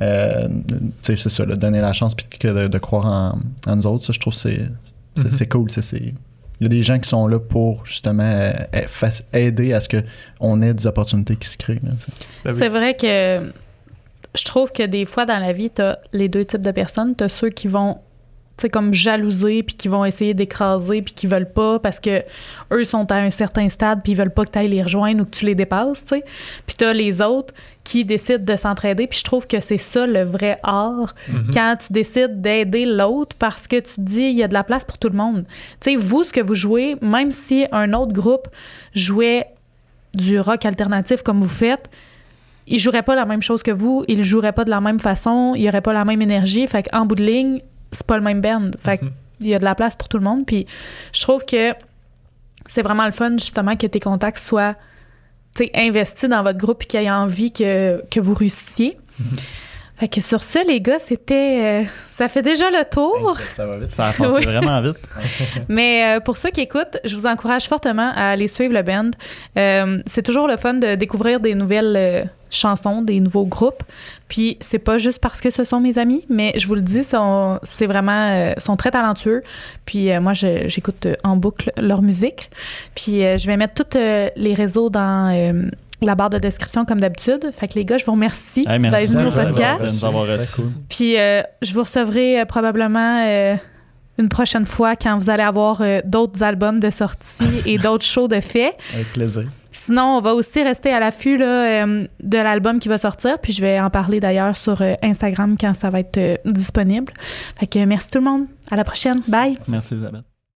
euh, tu sais, c'est ça, là, donner la chance, puis que de, de croire en, en nous autres, ça, je trouve c'est c'est Mhm. c'est cool, c'est... Il y a des gens qui sont là pour justement euh, fac- aider à ce qu'on ait des opportunités qui se créent. Ben. C'est vrai que je trouve que des fois dans la vie, tu as les deux types de personnes. Tu as ceux qui vont comme jalouser puis qui vont essayer d'écraser puis qui veulent pas parce que eux sont à un certain stade puis ils veulent pas que tu ailles les rejoindre ou que tu les dépasses, tu sais. Puis tu as les autres qui décident de s'entraider puis je trouve que c'est ça le vrai art Mhm. quand tu décides d'aider l'autre parce que tu te dis il y a de la place pour tout le monde. Tu sais vous ce que vous jouez même si un autre groupe jouait du rock alternatif comme vous faites, ils joueraient pas la même chose que vous, ils joueraient pas de la même façon, il y aurait pas la même énergie, fait qu'en bout de ligne, c'est pas le même band. Fait Mhm. qu'il y a de la place pour tout le monde puis je trouve que c'est vraiment le fun justement que tes contacts soient investis dans votre groupe et qu'ils aient envie que, que vous réussissiez. Fait que sur ce, les gars, c'était. euh, ça fait déjà le tour. Ça, ça va vite. Ça a passé Oui. vraiment vite. Mais euh, pour ceux qui écoutent, je vous encourage fortement à aller suivre le band. Euh, c'est toujours le fun de découvrir des nouvelles euh, chansons, des nouveaux groupes. Puis c'est pas juste parce que ce sont mes amis, mais je vous le dis, sont, c'est vraiment, euh, sont très talentueux. Puis euh, moi, j'écoute euh, en boucle leur musique. Puis euh, je vais mettre tous euh, les réseaux dans euh, la barre de description comme d'habitude. Fait que les gars, je vous remercie Hey, d'être merci venus au podcast. cool. Puis euh, je vous recevrai euh, probablement euh, une prochaine fois quand vous allez avoir euh, d'autres albums de sortie et d'autres shows de fait. Avec plaisir. Sinon, on va aussi rester à l'affût là, euh, de l'album qui va sortir. Puis je vais en parler d'ailleurs sur euh, Instagram quand ça va être euh, disponible. Fait que merci tout le monde. À la prochaine. Bye. Merci, Elisabeth.